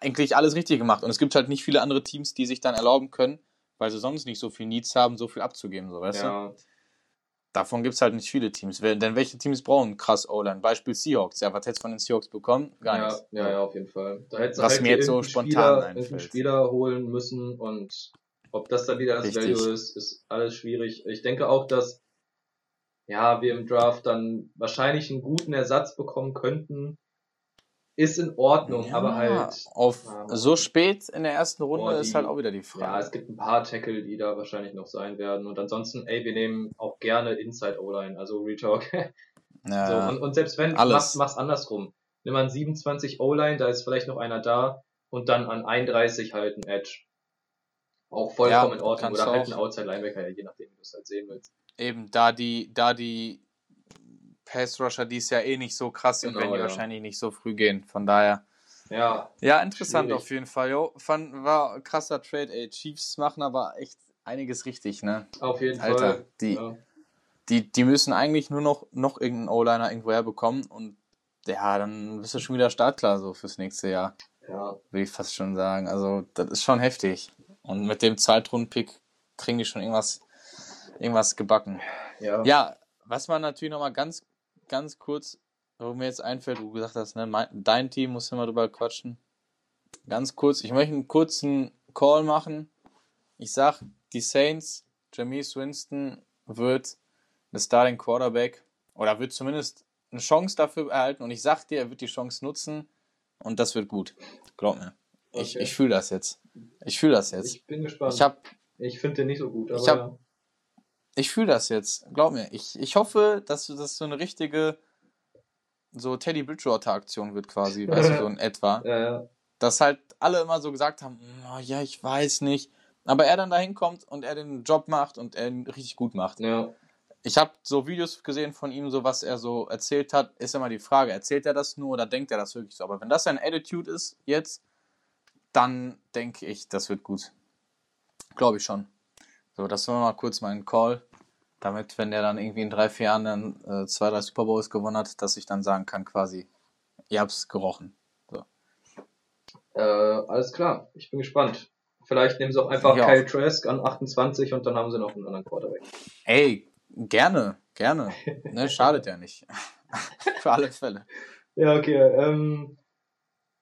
Eigentlich alles richtig gemacht. Und es gibt halt nicht viele andere Teams, die sich dann erlauben können, weil sie sonst nicht so viel Needs haben, so viel abzugeben, so weißt du? Ja, Davon gibt es halt nicht viele Teams. Denn welche Teams brauchen krass O-Line? Beispiel Seahawks. Ja, was hättest du von den Seahawks bekommen? Gar ja, nichts. ja, ja, auf jeden Fall. Da hättest du Was halt mir jetzt so spontan Spieler, einfällt. Spieler holen müssen und ob das dann wieder das Richtig. Value ist, ist alles schwierig. Ich denke auch, dass ja, wir im Draft dann wahrscheinlich einen guten Ersatz bekommen könnten. Ist in Ordnung, Ja, aber halt Auf Ja, so spät in der ersten Runde die- ist halt auch wieder die Ja, Frage. es gibt ein paar Tackle, die da wahrscheinlich noch sein werden. Und ansonsten, ey, wir nehmen auch gerne Inside O-Line, also Retalk. Ja, so, und, und selbst wenn, Alles. mach's, mach's andersrum. Nimm an 27 O-Line, da ist vielleicht noch einer da und dann an 31 halt ein Edge. Auch vollkommen Ja, in Ordnung. Oder halt ein. Outside Linebacker, je nachdem, wie du es halt sehen willst. eben, da die, da die Pass-Rusher dies ja eh nicht so krass sind, Genau, werden die ja. wahrscheinlich nicht so früh gehen. Von daher. Ja, Ja, interessant Schwierig. auf jeden Fall. Jo, fand, war krasser Trade, ey. Chiefs machen aber echt einiges richtig, ne? auf jeden Alter, Fall. die, Ja. die, die müssen eigentlich nur noch, noch irgendeinen O-Liner irgendwo herbekommen und ja, dann bist du schon wieder startklar so fürs nächste Jahr, ja, will ich fast schon sagen. Also, das ist schon heftig. Und mit dem Zweitrunden-Pick kriegen die schon irgendwas, irgendwas gebacken. ja. Ja, was man natürlich nochmal ganz, ganz kurz, wo mir jetzt einfällt, wo du gesagt hast, ne, mein, dein Team muss immer drüber quatschen. Ganz kurz, ich möchte einen kurzen Call machen. Ich sag, die Saints, Jameis Winston wird der Starting Quarterback oder wird zumindest eine Chance dafür erhalten und ich sag dir, er wird die Chance nutzen und das wird gut. Glaub mir. Ich, Okay. ich fühle das jetzt. Ich fühle das jetzt. Ich bin gespannt. Ich hab, Ich finde den nicht so gut, aber Ich hab- ja. Ich fühle das jetzt. Glaub mir. Ich, ich hoffe, dass das so eine richtige so Teddy Bridgewater Aktion wird quasi, weißt du, so in etwa. Ja, ja. Dass halt alle immer so gesagt haben, "Oh, ja, ich weiß nicht. Aber er dann dahin kommt und er den Job macht und er ihn richtig gut macht. ja. Ich habe so Videos gesehen von ihm, so was er so erzählt hat, ist immer die Frage, erzählt er das nur oder denkt er das wirklich so? Aber wenn das sein Attitude ist jetzt, dann denke ich, das wird gut. Glaube ich schon. So, das war mal kurz mein Call, damit, wenn der dann irgendwie in drei, vier Jahren dann äh, zwei, drei Super Bowls gewonnen hat, dass ich dann sagen kann, quasi, ihr habt's gerochen. So. Äh, alles klar, ich bin gespannt. Vielleicht nehmen sie auch einfach Ich auch. Kyle Trask an 28 und dann haben sie noch einen anderen Quarterback. Ey, gerne, gerne. Ne, schadet ja nicht. Für alle Fälle. Ja, okay. Ähm,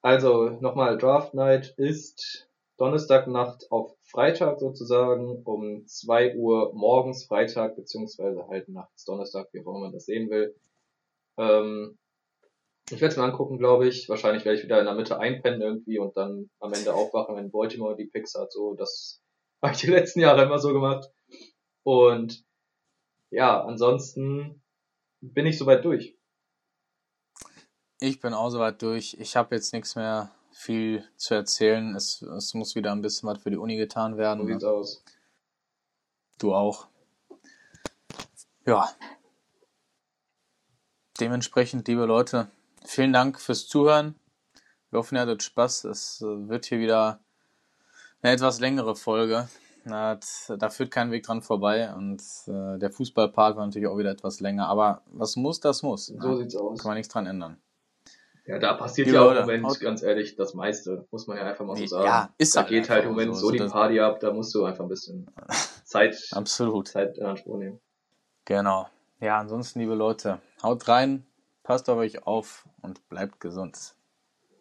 also nochmal, Draft Night ist Donnerstagnacht auf Freitag sozusagen um 2 Uhr morgens Freitag, beziehungsweise halt nachts Donnerstag, wie auch immer man das sehen will. Ähm, ich werde es mir angucken, glaube ich. Wahrscheinlich werde ich wieder in der Mitte einpennen irgendwie und dann am Ende aufwachen, wenn Baltimore die Picks hat. So, das habe ich die letzten Jahre immer so gemacht. Und ja, ansonsten bin ich soweit durch. Ich bin auch soweit durch. Ich habe jetzt nichts mehr viel zu erzählen. Es, es muss wieder ein bisschen was für die Uni getan werden. So sieht's Ne? aus. Du auch. Ja. Dementsprechend, liebe Leute, vielen Dank fürs Zuhören. Wir hoffen, ihr hattet Spaß. Es äh, wird hier wieder eine etwas längere Folge. Da führt kein Weg dran vorbei und äh, der Fußballpart war natürlich auch wieder etwas länger. Aber was muss, das muss. So ne? sieht's aus. Kann man nichts dran ändern. Ja, da passiert ja auch im Moment, haut- ganz ehrlich, das meiste, muss man ja einfach mal so sagen. ja, ist da halt geht halt im Moment so. so die Party ab, da musst du einfach ein bisschen Zeit, Absolut. Zeit in Anspruch nehmen. Genau. Ja, ansonsten, liebe Leute, haut rein, passt auf euch auf und bleibt gesund.